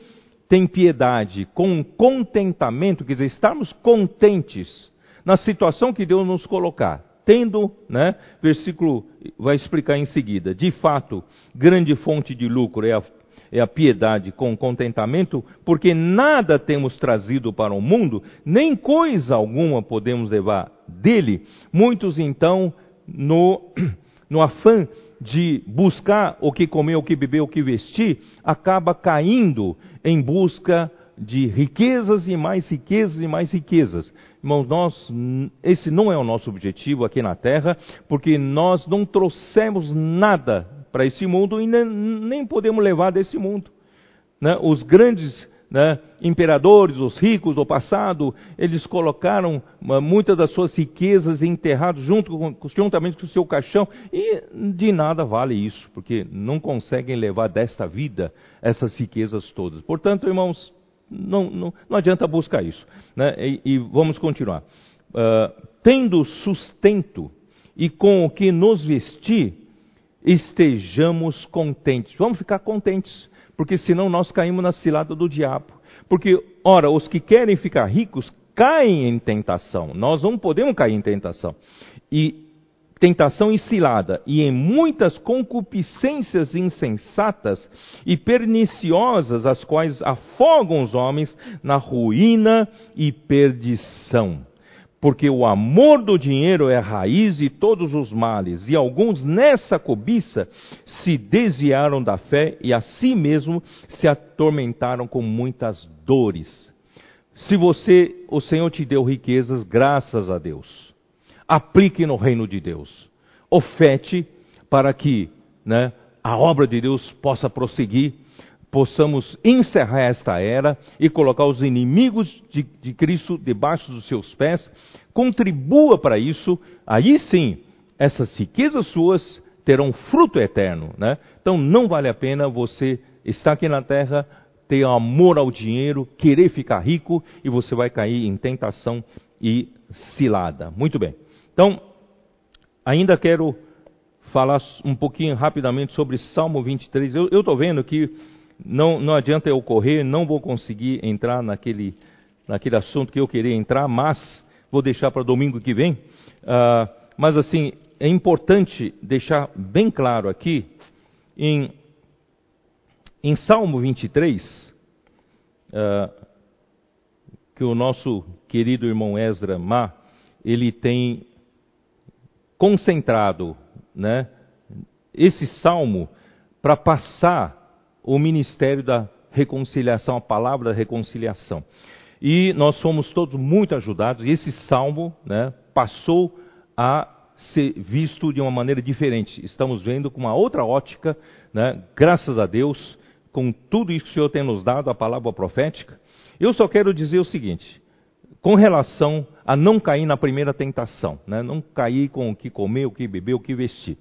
tem piedade com contentamento, quer dizer, estarmos contentes na situação que Deus nos colocar, tendo, né, versículo vai explicar em seguida, de fato, grande fonte de lucro é a, é a piedade com contentamento, porque nada temos trazido para o mundo, nem coisa alguma podemos levar dele. Muitos então, no, [CLEARS THROAT] no afã de buscar o que comer, o que beber, o que vestir, acaba caindo em busca de riquezas e mais riquezas e mais riquezas. Irmãos, nós, esse não é o nosso objetivo aqui na Terra, porque nós não trouxemos nada para esse mundo e nem, nem podemos levar desse mundo. Né? Os grandes né, imperadores, os ricos do passado, eles colocaram muitas das suas riquezas enterradas junto com, juntamente com o seu caixão e de nada vale isso, porque não conseguem levar desta vida essas riquezas todas. Portanto, irmãos, não, não, não adianta buscar isso. Né? E, e, vamos continuar. Uh, tendo sustento e com o que nos vestir, estejamos contentes. Vamos ficar contentes, porque senão nós caímos na cilada do diabo. Porque, ora, os que querem ficar ricos caem em tentação. Nós não podemos cair em tentação. E tentação e cilada, e em muitas concupiscências insensatas e perniciosas, as quais afogam os homens na ruína e perdição. Porque o amor do dinheiro é a raiz de todos os males, e alguns nessa cobiça se desviaram da fé e a si mesmo se atormentaram com muitas dores. Se você, o Senhor te deu riquezas, graças a Deus aplique no reino de Deus. Ofete para que né, a obra de Deus possa prosseguir, possamos encerrar esta era e colocar os inimigos de, de Cristo debaixo dos seus pés. Contribua para isso, aí sim, essas riquezas suas terão fruto eterno. Né? Então não vale a pena você estar aqui na terra, ter amor ao dinheiro, querer ficar rico e você vai cair em tentação e cilada. Muito bem. Então, ainda quero falar um pouquinho rapidamente sobre Salmo 23. Eu estou vendo que não, não adianta eu correr, não vou conseguir entrar naquele, naquele assunto que eu queria entrar, mas vou deixar para domingo que vem. Uh, mas assim, é importante deixar bem claro aqui, em, em Salmo 23, uh, ah, que o nosso querido irmão Ezra Ma, ele tem concentrado, né, esse salmo para passar o ministério da reconciliação, a palavra da reconciliação. E nós fomos todos muito ajudados, e esse salmo né, passou a ser visto de uma maneira diferente. Estamos vendo com uma outra ótica, né? graças a Deus, com tudo isso que o Senhor tem nos dado, a palavra profética. Eu só quero dizer o seguinte, com relação a não cair na primeira tentação, né? não cair com o que comer, o que beber, o que vestir.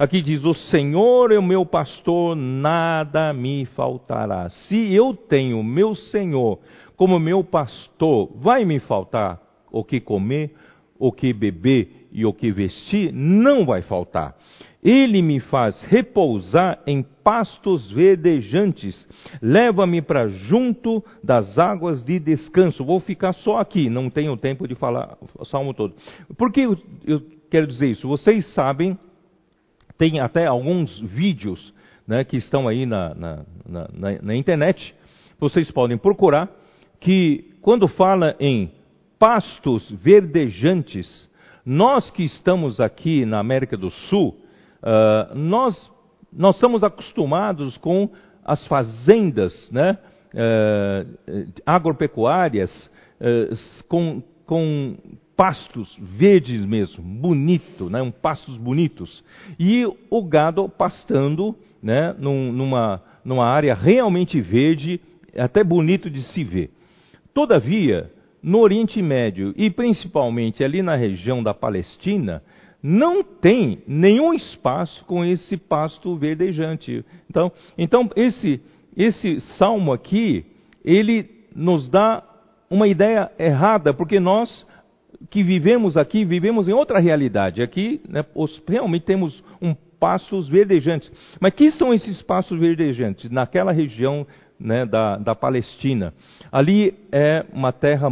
Aqui diz: O Senhor é o meu pastor, nada me faltará. Se eu tenho meu Senhor como meu pastor, vai me faltar o que comer, o que beber e o que vestir? Não vai faltar. Ele me faz repousar em pastos verdejantes, leva-me para junto das águas de descanso. Vou ficar só aqui, não tenho tempo de falar o salmo todo. Por que eu, eu quero dizer isso? Vocês sabem tem até alguns vídeos né, que estão aí na, na, na, na, internet. Vocês podem procurar que quando fala em pastos verdejantes, nós que estamos aqui na América do Sul, uh, nós, nós estamos acostumados com as fazendas né, uh, agropecuárias uh, com, com pastos verdes mesmo, bonito, né, um pastos bonitos. E o gado pastando né, num, numa, numa área realmente verde, até bonito de se ver. Todavia, no Oriente Médio e principalmente ali na região da Palestina, não tem nenhum espaço com esse pasto verdejante. Então, então esse, esse salmo aqui, ele nos dá uma ideia errada, porque nós que vivemos aqui, vivemos em outra realidade. Aqui, né, realmente temos um pastos verdejantes. Mas que são esses pastos verdejantes? Naquela região né, da, da Palestina. Ali é uma terra,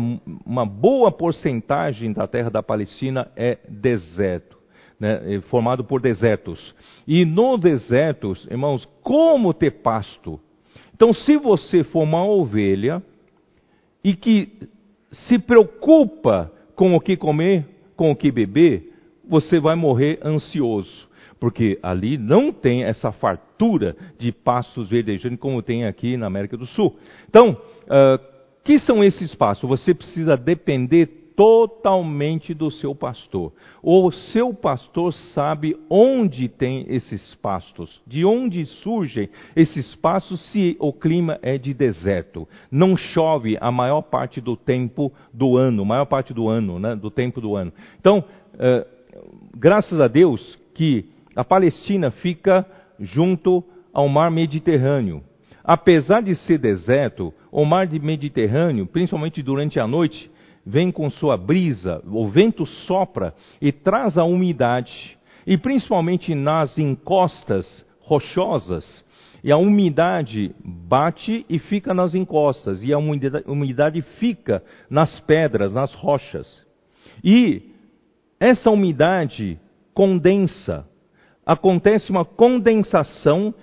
uma boa porcentagem da terra da Palestina é deserto. Né, é formado por desertos. E no desertos, irmãos, como ter pasto? Então, se você for uma ovelha e que se preocupa com o que comer, com o que beber, você vai morrer ansioso. Porque ali não tem essa fartura de pastos verdejantes como tem aqui na América do Sul. Então, uh, que são esses pastos? Você precisa depender totalmente do seu pastor. O seu pastor sabe onde tem esses pastos, de onde surgem esses pastos se o clima é de deserto. Não chove a maior parte do tempo do ano, maior parte do ano, né, do tempo do ano. Então, uh, graças a Deus que a Palestina fica junto ao mar Mediterrâneo. Apesar de ser deserto, o mar Mediterrâneo, principalmente durante a noite, vem com sua brisa, o vento sopra e traz a umidade, e principalmente nas encostas rochosas, e a umidade bate e fica nas encostas, e a umidade, fica nas pedras, nas rochas. E essa umidade condensa, acontece uma condensação,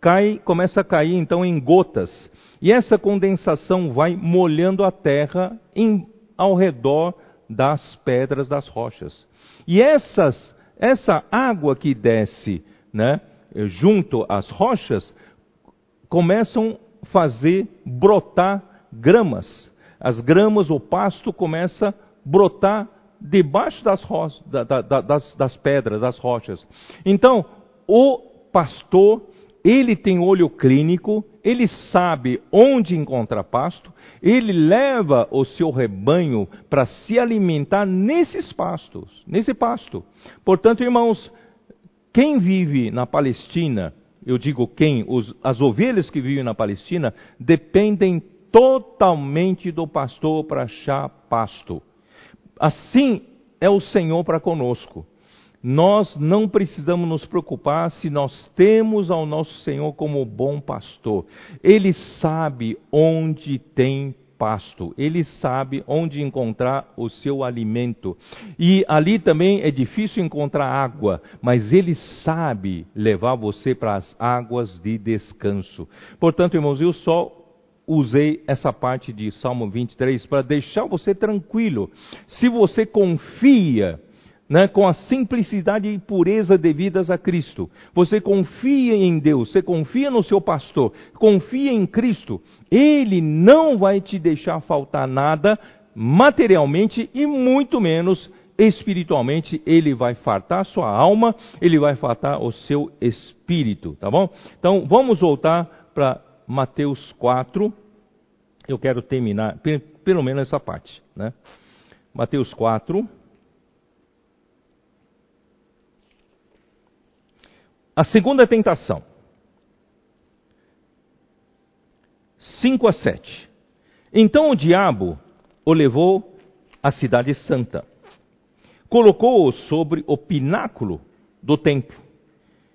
cai, começa a cair então em gotas, e essa condensação vai molhando a terra em ao redor das pedras das rochas. E essas, essa água que desce né, junto às rochas começam a fazer brotar gramas. As gramas, o pasto começa a brotar debaixo das, rochas, da, da, das, das pedras, das rochas. Então, o pastor ele tem olho clínico, ele sabe onde encontrar pasto, ele leva o seu rebanho para se alimentar nesses pastos, nesse pasto. Portanto, irmãos, quem vive na Palestina, eu digo quem, os, as ovelhas que vivem na Palestina, dependem totalmente do pastor para achar pasto. Assim é o Senhor para conosco. Nós não precisamos nos preocupar se nós temos ao nosso Senhor como bom pastor. Ele sabe onde tem pasto, ele sabe onde encontrar o seu alimento. E ali também é difícil encontrar água, mas ele sabe levar você para as águas de descanso. Portanto, irmãos, eu só usei essa parte de Salmo 23 para deixar você tranquilo. Se você confia né, com a simplicidade e pureza devidas a Cristo. Você confia em Deus, você confia no seu pastor, confia em Cristo. Ele não vai te deixar faltar nada materialmente e muito menos espiritualmente, ele vai fartar sua alma, ele vai fartar o seu espírito, tá bom? Então, vamos voltar para Mateus 4. Eu quero terminar, pelo menos essa parte, né? Mateus 4. A segunda tentação. 5 a 7. Então o diabo o levou à cidade santa, colocou-o sobre o pináculo do templo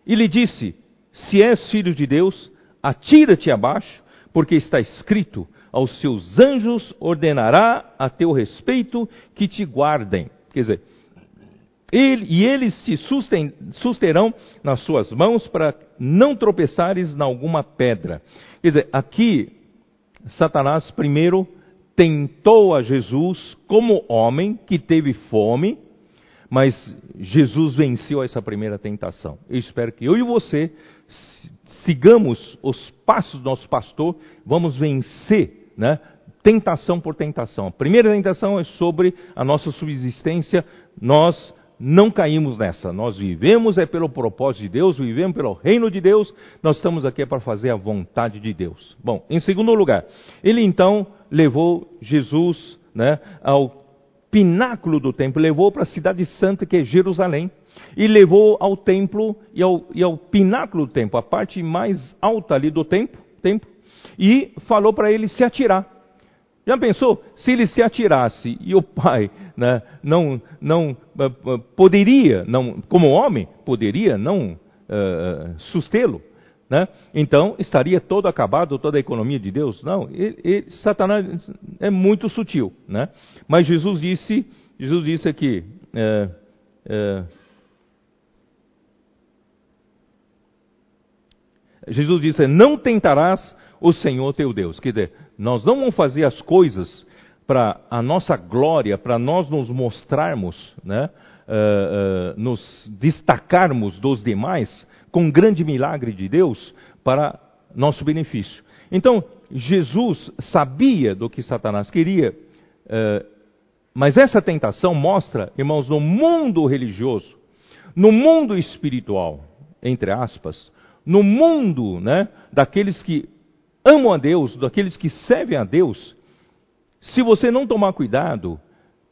e lhe disse: Se és filho de Deus, atira-te abaixo, porque está escrito: aos seus anjos ordenará a teu respeito que te guardem. Quer dizer, ele, e eles se susten, susterão nas suas mãos para não tropeçares em alguma pedra. Quer dizer, aqui Satanás primeiro tentou a Jesus como homem que teve fome, mas Jesus venceu essa primeira tentação. Eu espero que eu e você sigamos os passos do nosso pastor, vamos vencer, né? Tentação por tentação. A primeira tentação é sobre a nossa subsistência, nós não caímos nessa. Nós vivemos é pelo propósito de Deus, vivemos pelo reino de Deus, nós estamos aqui para fazer a vontade de Deus. Bom, em segundo lugar, ele então levou Jesus né, ao pináculo do templo, levou para a cidade santa que é Jerusalém, e levou ao templo e ao, e ao pináculo do templo, a parte mais alta ali do templo, templo e falou para ele se atirar. Já pensou? Se ele se atirasse e o pai né, não, não uh, poderia, não, como homem, poderia não uh, sustê-lo, né? então estaria todo acabado, toda a economia de Deus? Não, ele, ele, Satanás é muito sutil. Né? Mas Jesus disse, Jesus disse aqui, Jesus disse: Não tentarás o Senhor teu Deus. Quer dizer, nós não vamos fazer as coisas para a nossa glória, para nós nos mostrarmos, né, uh, uh, nos destacarmos dos demais com um grande milagre de Deus para nosso benefício. Então, Jesus sabia do que Satanás queria, uh, mas essa tentação mostra, irmãos, no mundo religioso, no mundo espiritual, entre aspas, no mundo né, daqueles que amam a Deus, daqueles que servem a Deus, se você não tomar cuidado,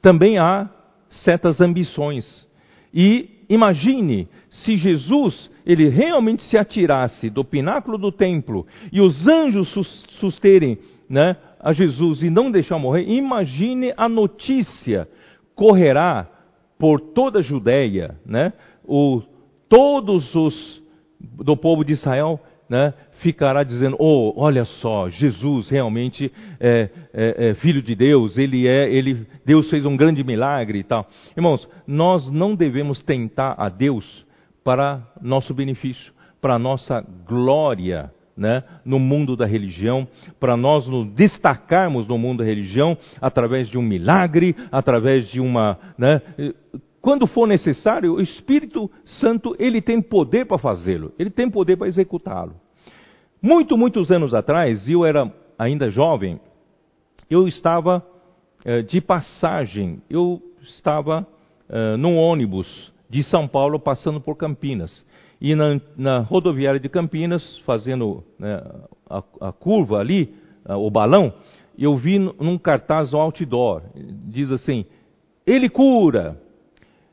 também há certas ambições. E imagine se Jesus ele realmente se atirasse do pináculo do templo e os anjos susterem né, a Jesus e não deixar morrer, imagine a notícia correrá por toda a Judéia, né? O, todos os do povo de Israel né, ficará dizendo: Oh, olha só, Jesus realmente é, é, é, filho de Deus, ele é, ele, Deus fez um grande milagre e tal. Irmãos, nós não devemos tentar a Deus para nosso benefício, para nossa glória. Né, no mundo da religião, para nós nos destacarmos no mundo da religião através de um milagre, através de uma. Né, quando for necessário, o Espírito Santo ele tem poder para fazê-lo, ele tem poder para executá-lo. Muito, muitos anos atrás, eu era ainda jovem, eu estava eh, de passagem, eu estava eh, num ônibus de São Paulo passando por Campinas. E na, na rodoviária de Campinas, fazendo né, a, a, curva ali, a, o balão, eu vi num cartaz um outdoor, diz assim, ele cura,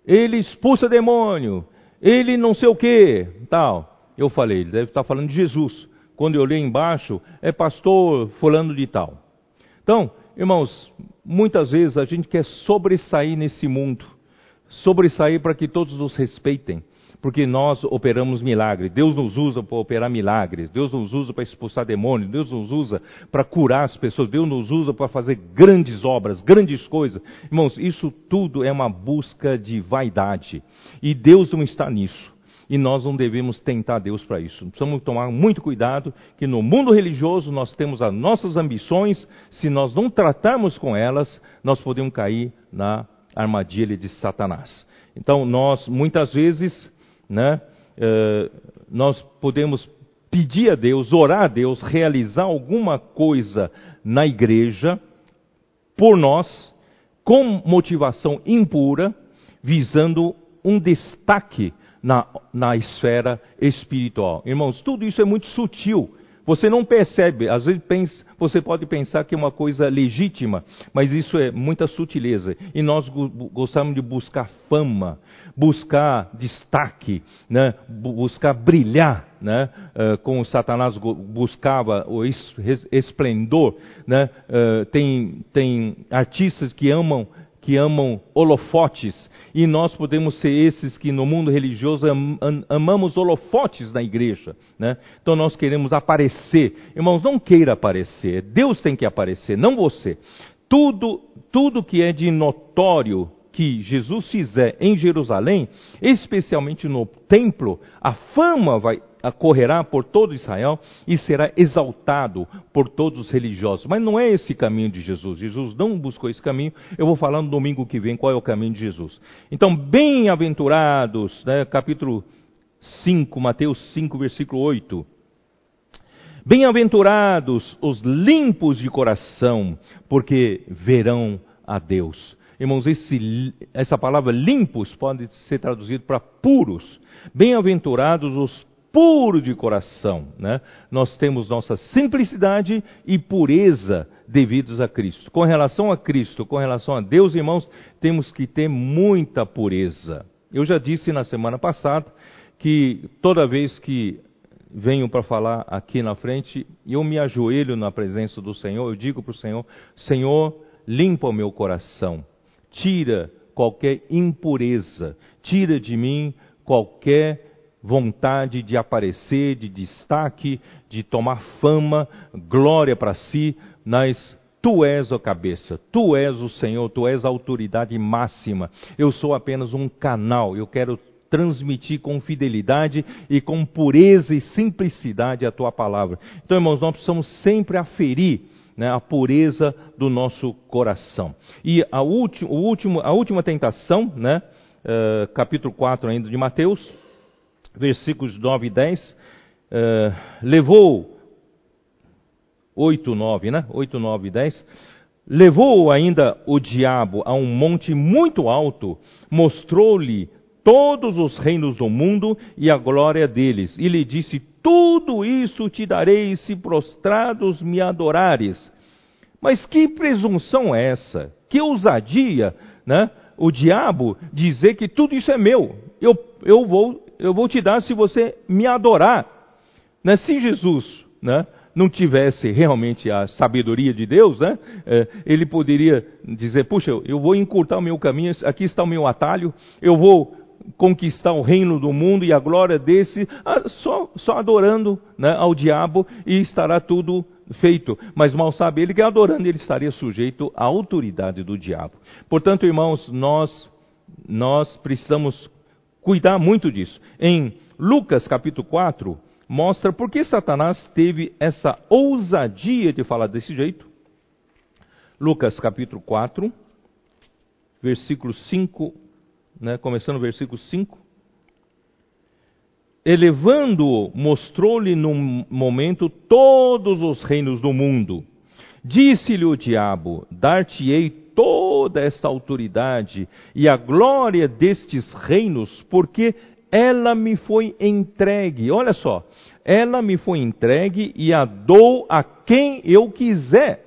ele expulsa demônio, ele não sei o que, tal. Eu falei, ele deve estar falando de Jesus quando eu olhei embaixo, é pastor fulano de tal. Então, irmãos, muitas vezes a gente quer sobressair nesse mundo, sobressair para que todos nos respeitem, porque nós operamos milagres. Deus nos usa para operar milagres, Deus nos usa para expulsar demônios, Deus nos usa para curar as pessoas, Deus nos usa para fazer grandes obras, grandes coisas. Irmãos, isso tudo é uma busca de vaidade, e Deus não está nisso e nós não devemos tentar Deus para isso. Precisamos tomar muito cuidado que no mundo religioso nós temos as nossas ambições, se nós não tratarmos com elas, nós podemos cair na armadilha de Satanás. Então nós muitas vezes, né, eh, nós podemos pedir a Deus, orar a Deus, realizar alguma coisa na igreja por nós, com motivação impura, visando um destaque na, na esfera espiritual. Irmãos, tudo isso é muito sutil. Você não percebe, às vezes pensa, você pode pensar que é uma coisa legítima, mas isso é muita sutileza. E nós gostamos de buscar fama, buscar destaque, né? buscar brilhar, né? Uh, como Satanás buscava o esplendor. Né? Uh, tem, tem artistas que amam que amam holofotes, e nós podemos ser esses que no mundo religioso am, am, amamos holofotes na igreja. Né? Então nós queremos aparecer. Irmãos, não queira aparecer, Deus tem que aparecer, não você. Tudo, tudo que é de notório que Jesus fizer em Jerusalém, especialmente no templo, a fama vai, correrá por todo Israel e será exaltado por todos os religiosos. Mas não é esse caminho de Jesus. Jesus não buscou esse caminho. Eu vou falar no domingo que vem qual é o caminho de Jesus. Então, bem-aventurados, né, capítulo 5, Mateus 5, versículo 8. Bem-aventurados os limpos de coração, porque verão a Deus. Irmãos, esse, essa palavra limpos pode ser traduzido para puros. Bem-aventurados os puro de coração. Né? Nós temos nossa simplicidade e pureza devidos a Cristo. Com relação a Cristo, com relação a Deus, irmãos, temos que ter muita pureza. Eu já disse na semana passada que toda vez que venho para falar aqui na frente, eu me ajoelho na presença do Senhor, eu digo para o Senhor: Senhor, limpa o meu coração, tira qualquer impureza, tira de mim qualquer vontade de aparecer, de destaque, de tomar fama, glória para si, mas tu és a cabeça, tu és o Senhor, tu és a autoridade máxima. Eu sou apenas um canal, eu quero transmitir com fidelidade e com pureza e simplicidade a tua palavra. Então, irmãos, nós precisamos sempre aferir né, a pureza do nosso coração. E a, último, a última tentação, né, uh, capítulo 4 ainda de Mateus, versículos 9 e 10, uh, levou 8, 9, né? 8, 9 e 10. Levou ainda o diabo a um monte muito alto, mostrou-lhe todos os reinos do mundo e a glória deles, e lhe disse: Tudo isso te darei se prostrados me adorares. Mas que presunção é essa? Que ousadia, né? O diabo dizer que tudo isso é meu. Eu, eu vou eu vou te dar se você me adorar. Né? Se Jesus né, não tivesse realmente a sabedoria de Deus, né, é, ele poderia dizer: Puxa, eu vou encurtar o meu caminho, aqui está o meu atalho, eu vou conquistar o reino do mundo e a glória desse, ah, só, só adorando né, ao diabo e estará tudo feito. Mas mal sabe ele que adorando ele estaria sujeito à autoridade do diabo. Portanto, irmãos, nós, nós precisamos cuidar muito disso. Em Lucas capítulo 4, mostra por que Satanás teve essa ousadia de falar desse jeito. Lucas capítulo 4, versículo 5, né, começando o versículo 5. Elevando-o, mostrou-lhe num momento todos os reinos do mundo. Disse-lhe o diabo: Dar-te-ei toda esta autoridade e a glória destes reinos, porque ela me foi entregue. Olha só, ela me foi entregue e a dou a quem eu quiser.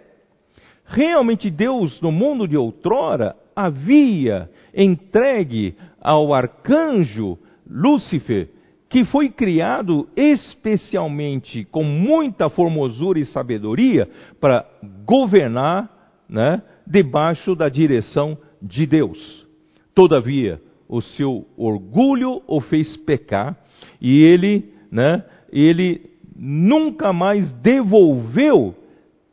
Realmente Deus, no mundo de outrora, havia entregue ao arcanjo Lúcifer, que foi criado especialmente com muita formosura e sabedoria para governar né, debaixo da direção de Deus. Todavia, o seu orgulho o fez pecar e ele, né, ele nunca mais devolveu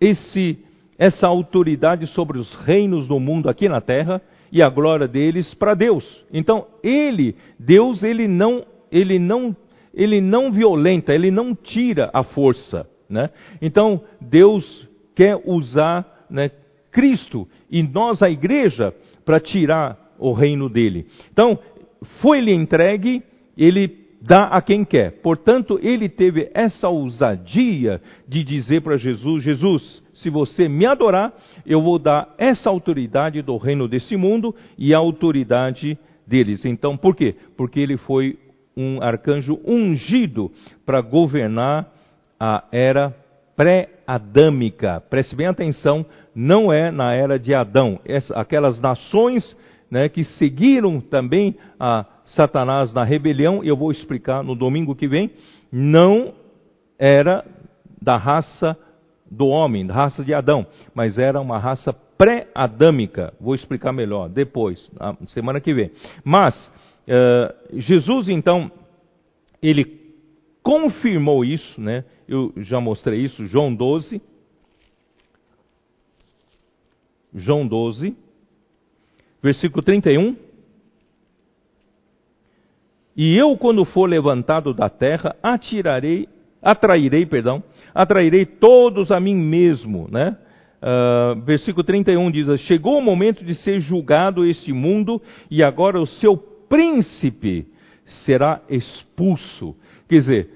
esse essa autoridade sobre os reinos do mundo aqui na terra e a glória deles para Deus. Então, ele, Deus, ele não ele não ele não violenta, ele não tira a força, né? Então, Deus quer usar né, Cristo e nós, a igreja, para tirar o reino dele. Então, foi-lhe entregue, ele dá a quem quer. Portanto, ele teve essa ousadia de dizer para Jesus: Jesus, se você me adorar, eu vou dar essa autoridade do reino desse mundo e a autoridade deles. Então, por quê? Porque ele foi um arcanjo ungido para governar a era pré-adâmica. Preste bem atenção, não é na era de Adão. aquelas nações né, que seguiram também a Satanás na rebelião, eu vou explicar no domingo que vem, não era da raça do homem, da raça de Adão, mas era uma raça pré-adâmica. Vou explicar melhor depois, na semana que vem. Mas, uh, Jesus então, ele confirmou isso, né? Eu já mostrei isso, João 12. João 12, versículo 31. E eu, quando for levantado da terra, atirarei, atrairei, perdão, atrairei todos a mim mesmo, né? Uh, versículo 31 diz: Chegou o momento de ser julgado este mundo, e agora o seu príncipe será expulso. Quer dizer,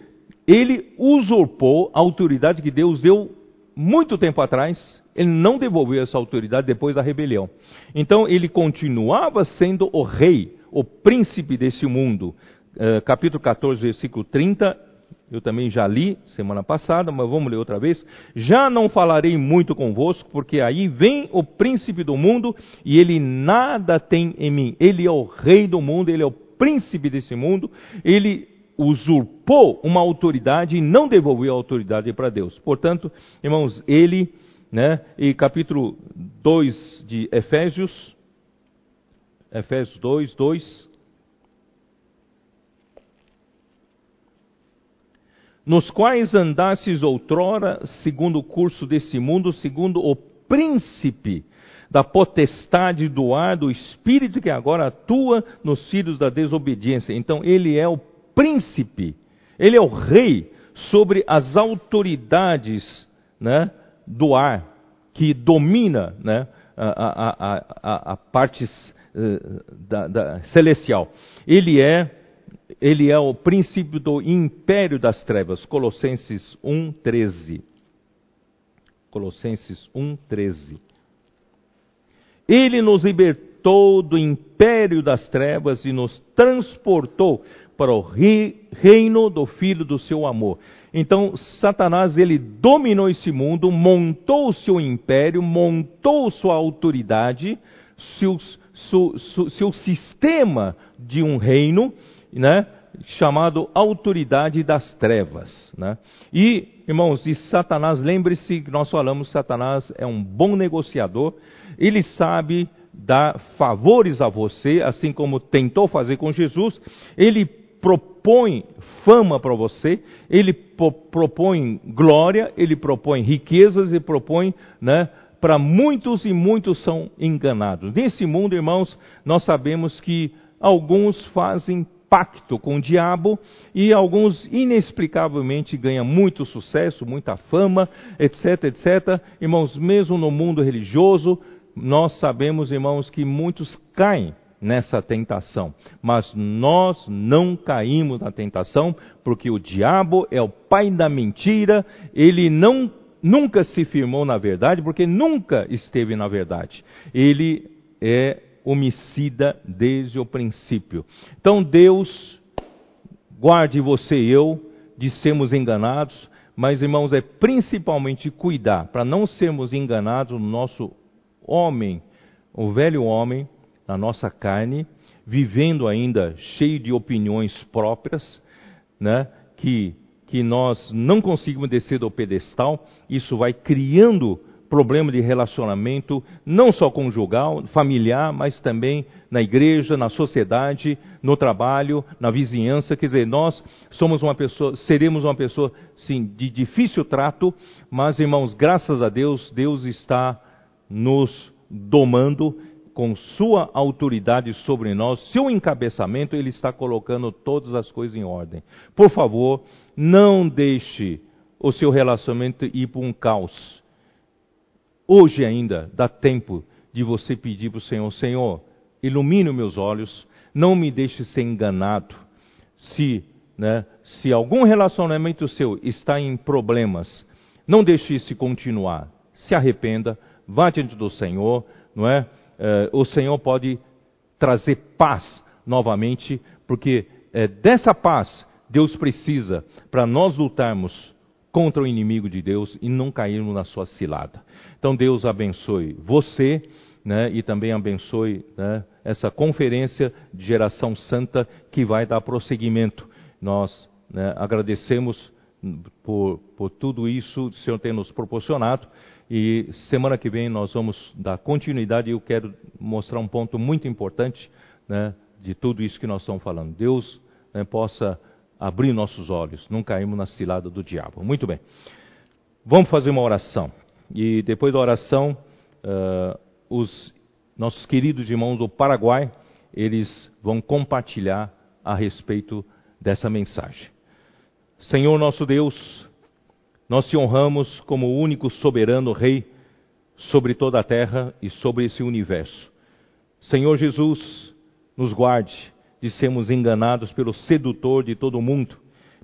ele usurpou a autoridade que Deus deu muito tempo atrás, ele não devolveu essa autoridade depois da rebelião. Então ele continuava sendo o rei, o príncipe desse mundo. Uh, capítulo 14, versículo 30, eu também já li semana passada, mas vamos ler outra vez. Já não falarei muito convosco, porque aí vem o príncipe do mundo e ele nada tem em mim. Ele é o rei do mundo, ele é o príncipe desse mundo, ele usurpou uma autoridade e não devolveu a autoridade para Deus. Portanto, irmãos, ele, né, e capítulo 2 de Efésios, Efésios 2, 2, nos quais andasses outrora, segundo o curso desse mundo, segundo o príncipe da potestade do ar, do espírito que agora atua nos filhos da desobediência. Então, ele é o príncipe, ele é o rei sobre as autoridades né, do ar, que domina né, a, a, a, a, parte uh, da, da, celestial. Ele é, ele é o príncipe do império das trevas. Colossenses 1,13. Colossenses 1,13. Ele nos libertou do império das trevas e nos transportou para o reino do filho do seu amor. Então, Satanás ele dominou esse mundo, montou o seu império, montou sua autoridade, seu, seu, seu sistema de um reino, né? chamado autoridade das trevas. Né? E, irmãos, de Satanás, lembre-se que nós falamos, Satanás é um bom negociador, ele sabe dar favores a você, assim como tentou fazer com Jesus, ele propõe fama para você, ele propõe glória, ele propõe riquezas e propõe, né, para muitos e muitos são enganados. Nesse mundo, irmãos, nós sabemos que alguns fazem pacto com o diabo e alguns inexplicavelmente ganham muito sucesso, muita fama, etc, etc. Irmãos, mesmo no mundo religioso, nós sabemos, irmãos, que muitos caem nessa tentação. Mas nós não caímos na tentação, porque o diabo é o pai da mentira, ele não nunca se firmou na verdade, porque nunca esteve na verdade. Ele é homicida desde o princípio. Então Deus guarde você e eu de sermos enganados, mas irmãos, é principalmente cuidar para não sermos enganados no nosso homem, o velho homem, na nossa carne, vivendo ainda cheio de opiniões próprias, né, que, que nós não conseguimos descer do pedestal, isso vai criando problema de relacionamento, não só conjugal, familiar, mas também na igreja, na sociedade, no trabalho, na vizinhança. Quer dizer, nós somos uma pessoa, seremos uma pessoa, sim, de difícil trato, mas irmãos, graças a Deus, Deus está nos domando com sua autoridade sobre nós, seu encabeçamento, ele está colocando todas as coisas em ordem. Por favor, não deixe o seu relacionamento ir para um caos. Hoje ainda dá tempo de você pedir para o Senhor: Senhor, ilumine meus olhos, não me deixe ser enganado. Se, né, se algum relacionamento seu está em problemas, não deixe isso continuar. Se arrependa, vá diante do Senhor, não é? uh, o Senhor pode trazer paz novamente, porque é dessa paz Deus precisa para nós lutarmos contra o inimigo de Deus e não cairmos na sua cilada. Então Deus abençoe você né, e também abençoe né, essa conferência de geração santa que vai dar prosseguimento. Nós né, agradecemos por, por tudo isso que o Senhor tem nos proporcionado e semana que vem nós vamos dar continuidade e eu quero mostrar um ponto muito importante né, de tudo isso que nós estamos falando. Deus né, possa abrir nossos olhos, não caímos na cilada do diabo. Muito bem. Vamos fazer uma oração. E depois da oração, uh, os nossos queridos irmãos do Paraguai, eles vão compartilhar a respeito dessa mensagem. Senhor nosso Deus, nós te honramos como o único soberano Rei sobre toda a terra e sobre esse universo. Senhor Jesus, nos guarde de sermos enganados pelo sedutor de todo mundo,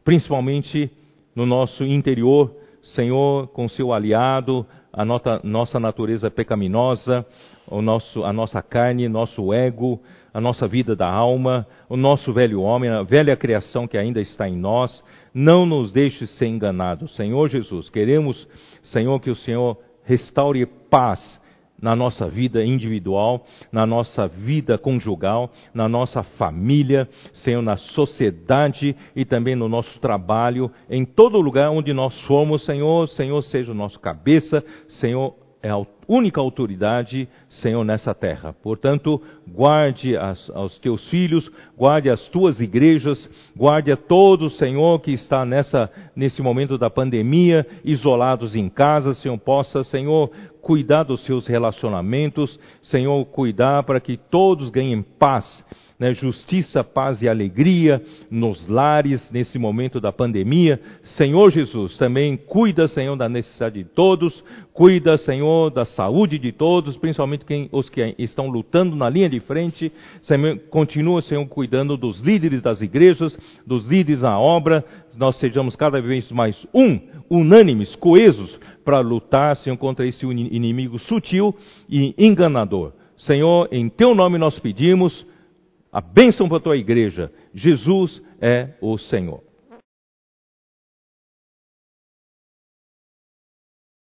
principalmente no nosso interior, Senhor, com seu aliado, a nossa, nossa natureza pecaminosa, o nosso, a nossa carne, nosso ego, a nossa vida da alma, o nosso velho homem, a velha criação que ainda está em nós. Não nos deixe ser enganados. Senhor Jesus, queremos, Senhor, que o Senhor restaure paz na nossa vida individual, na nossa vida conjugal, na nossa família, Senhor, na sociedade e também no nosso trabalho, em todo lugar onde nós formos, Senhor, Senhor seja o nosso cabeça, Senhor é a única autoridade, Senhor, nessa terra. Portanto, guarde as, aos teus filhos, guarde as tuas igrejas, guarde a todos, Senhor, que está nessa, nesse momento da pandemia, isolados em casa, Senhor, possa, Senhor, cuidar dos seus relacionamentos, Senhor, cuidar para que todos ganhem paz né, justiça, paz e alegria nos lares nesse momento da pandemia. Senhor Jesus, também cuida, Senhor, da necessidade de todos, cuida, Senhor, da saúde de todos, principalmente quem, os que estão lutando na linha de frente. Senhor, continua, Senhor, cuidando dos líderes das igrejas, dos líderes na obra, nós sejamos cada vez mais um, unânimes, coesos, para lutar, Senhor, contra esse inimigo sutil e enganador. Senhor, em teu nome nós pedimos, a bênção para a tua igreja. Jesus é o Senhor.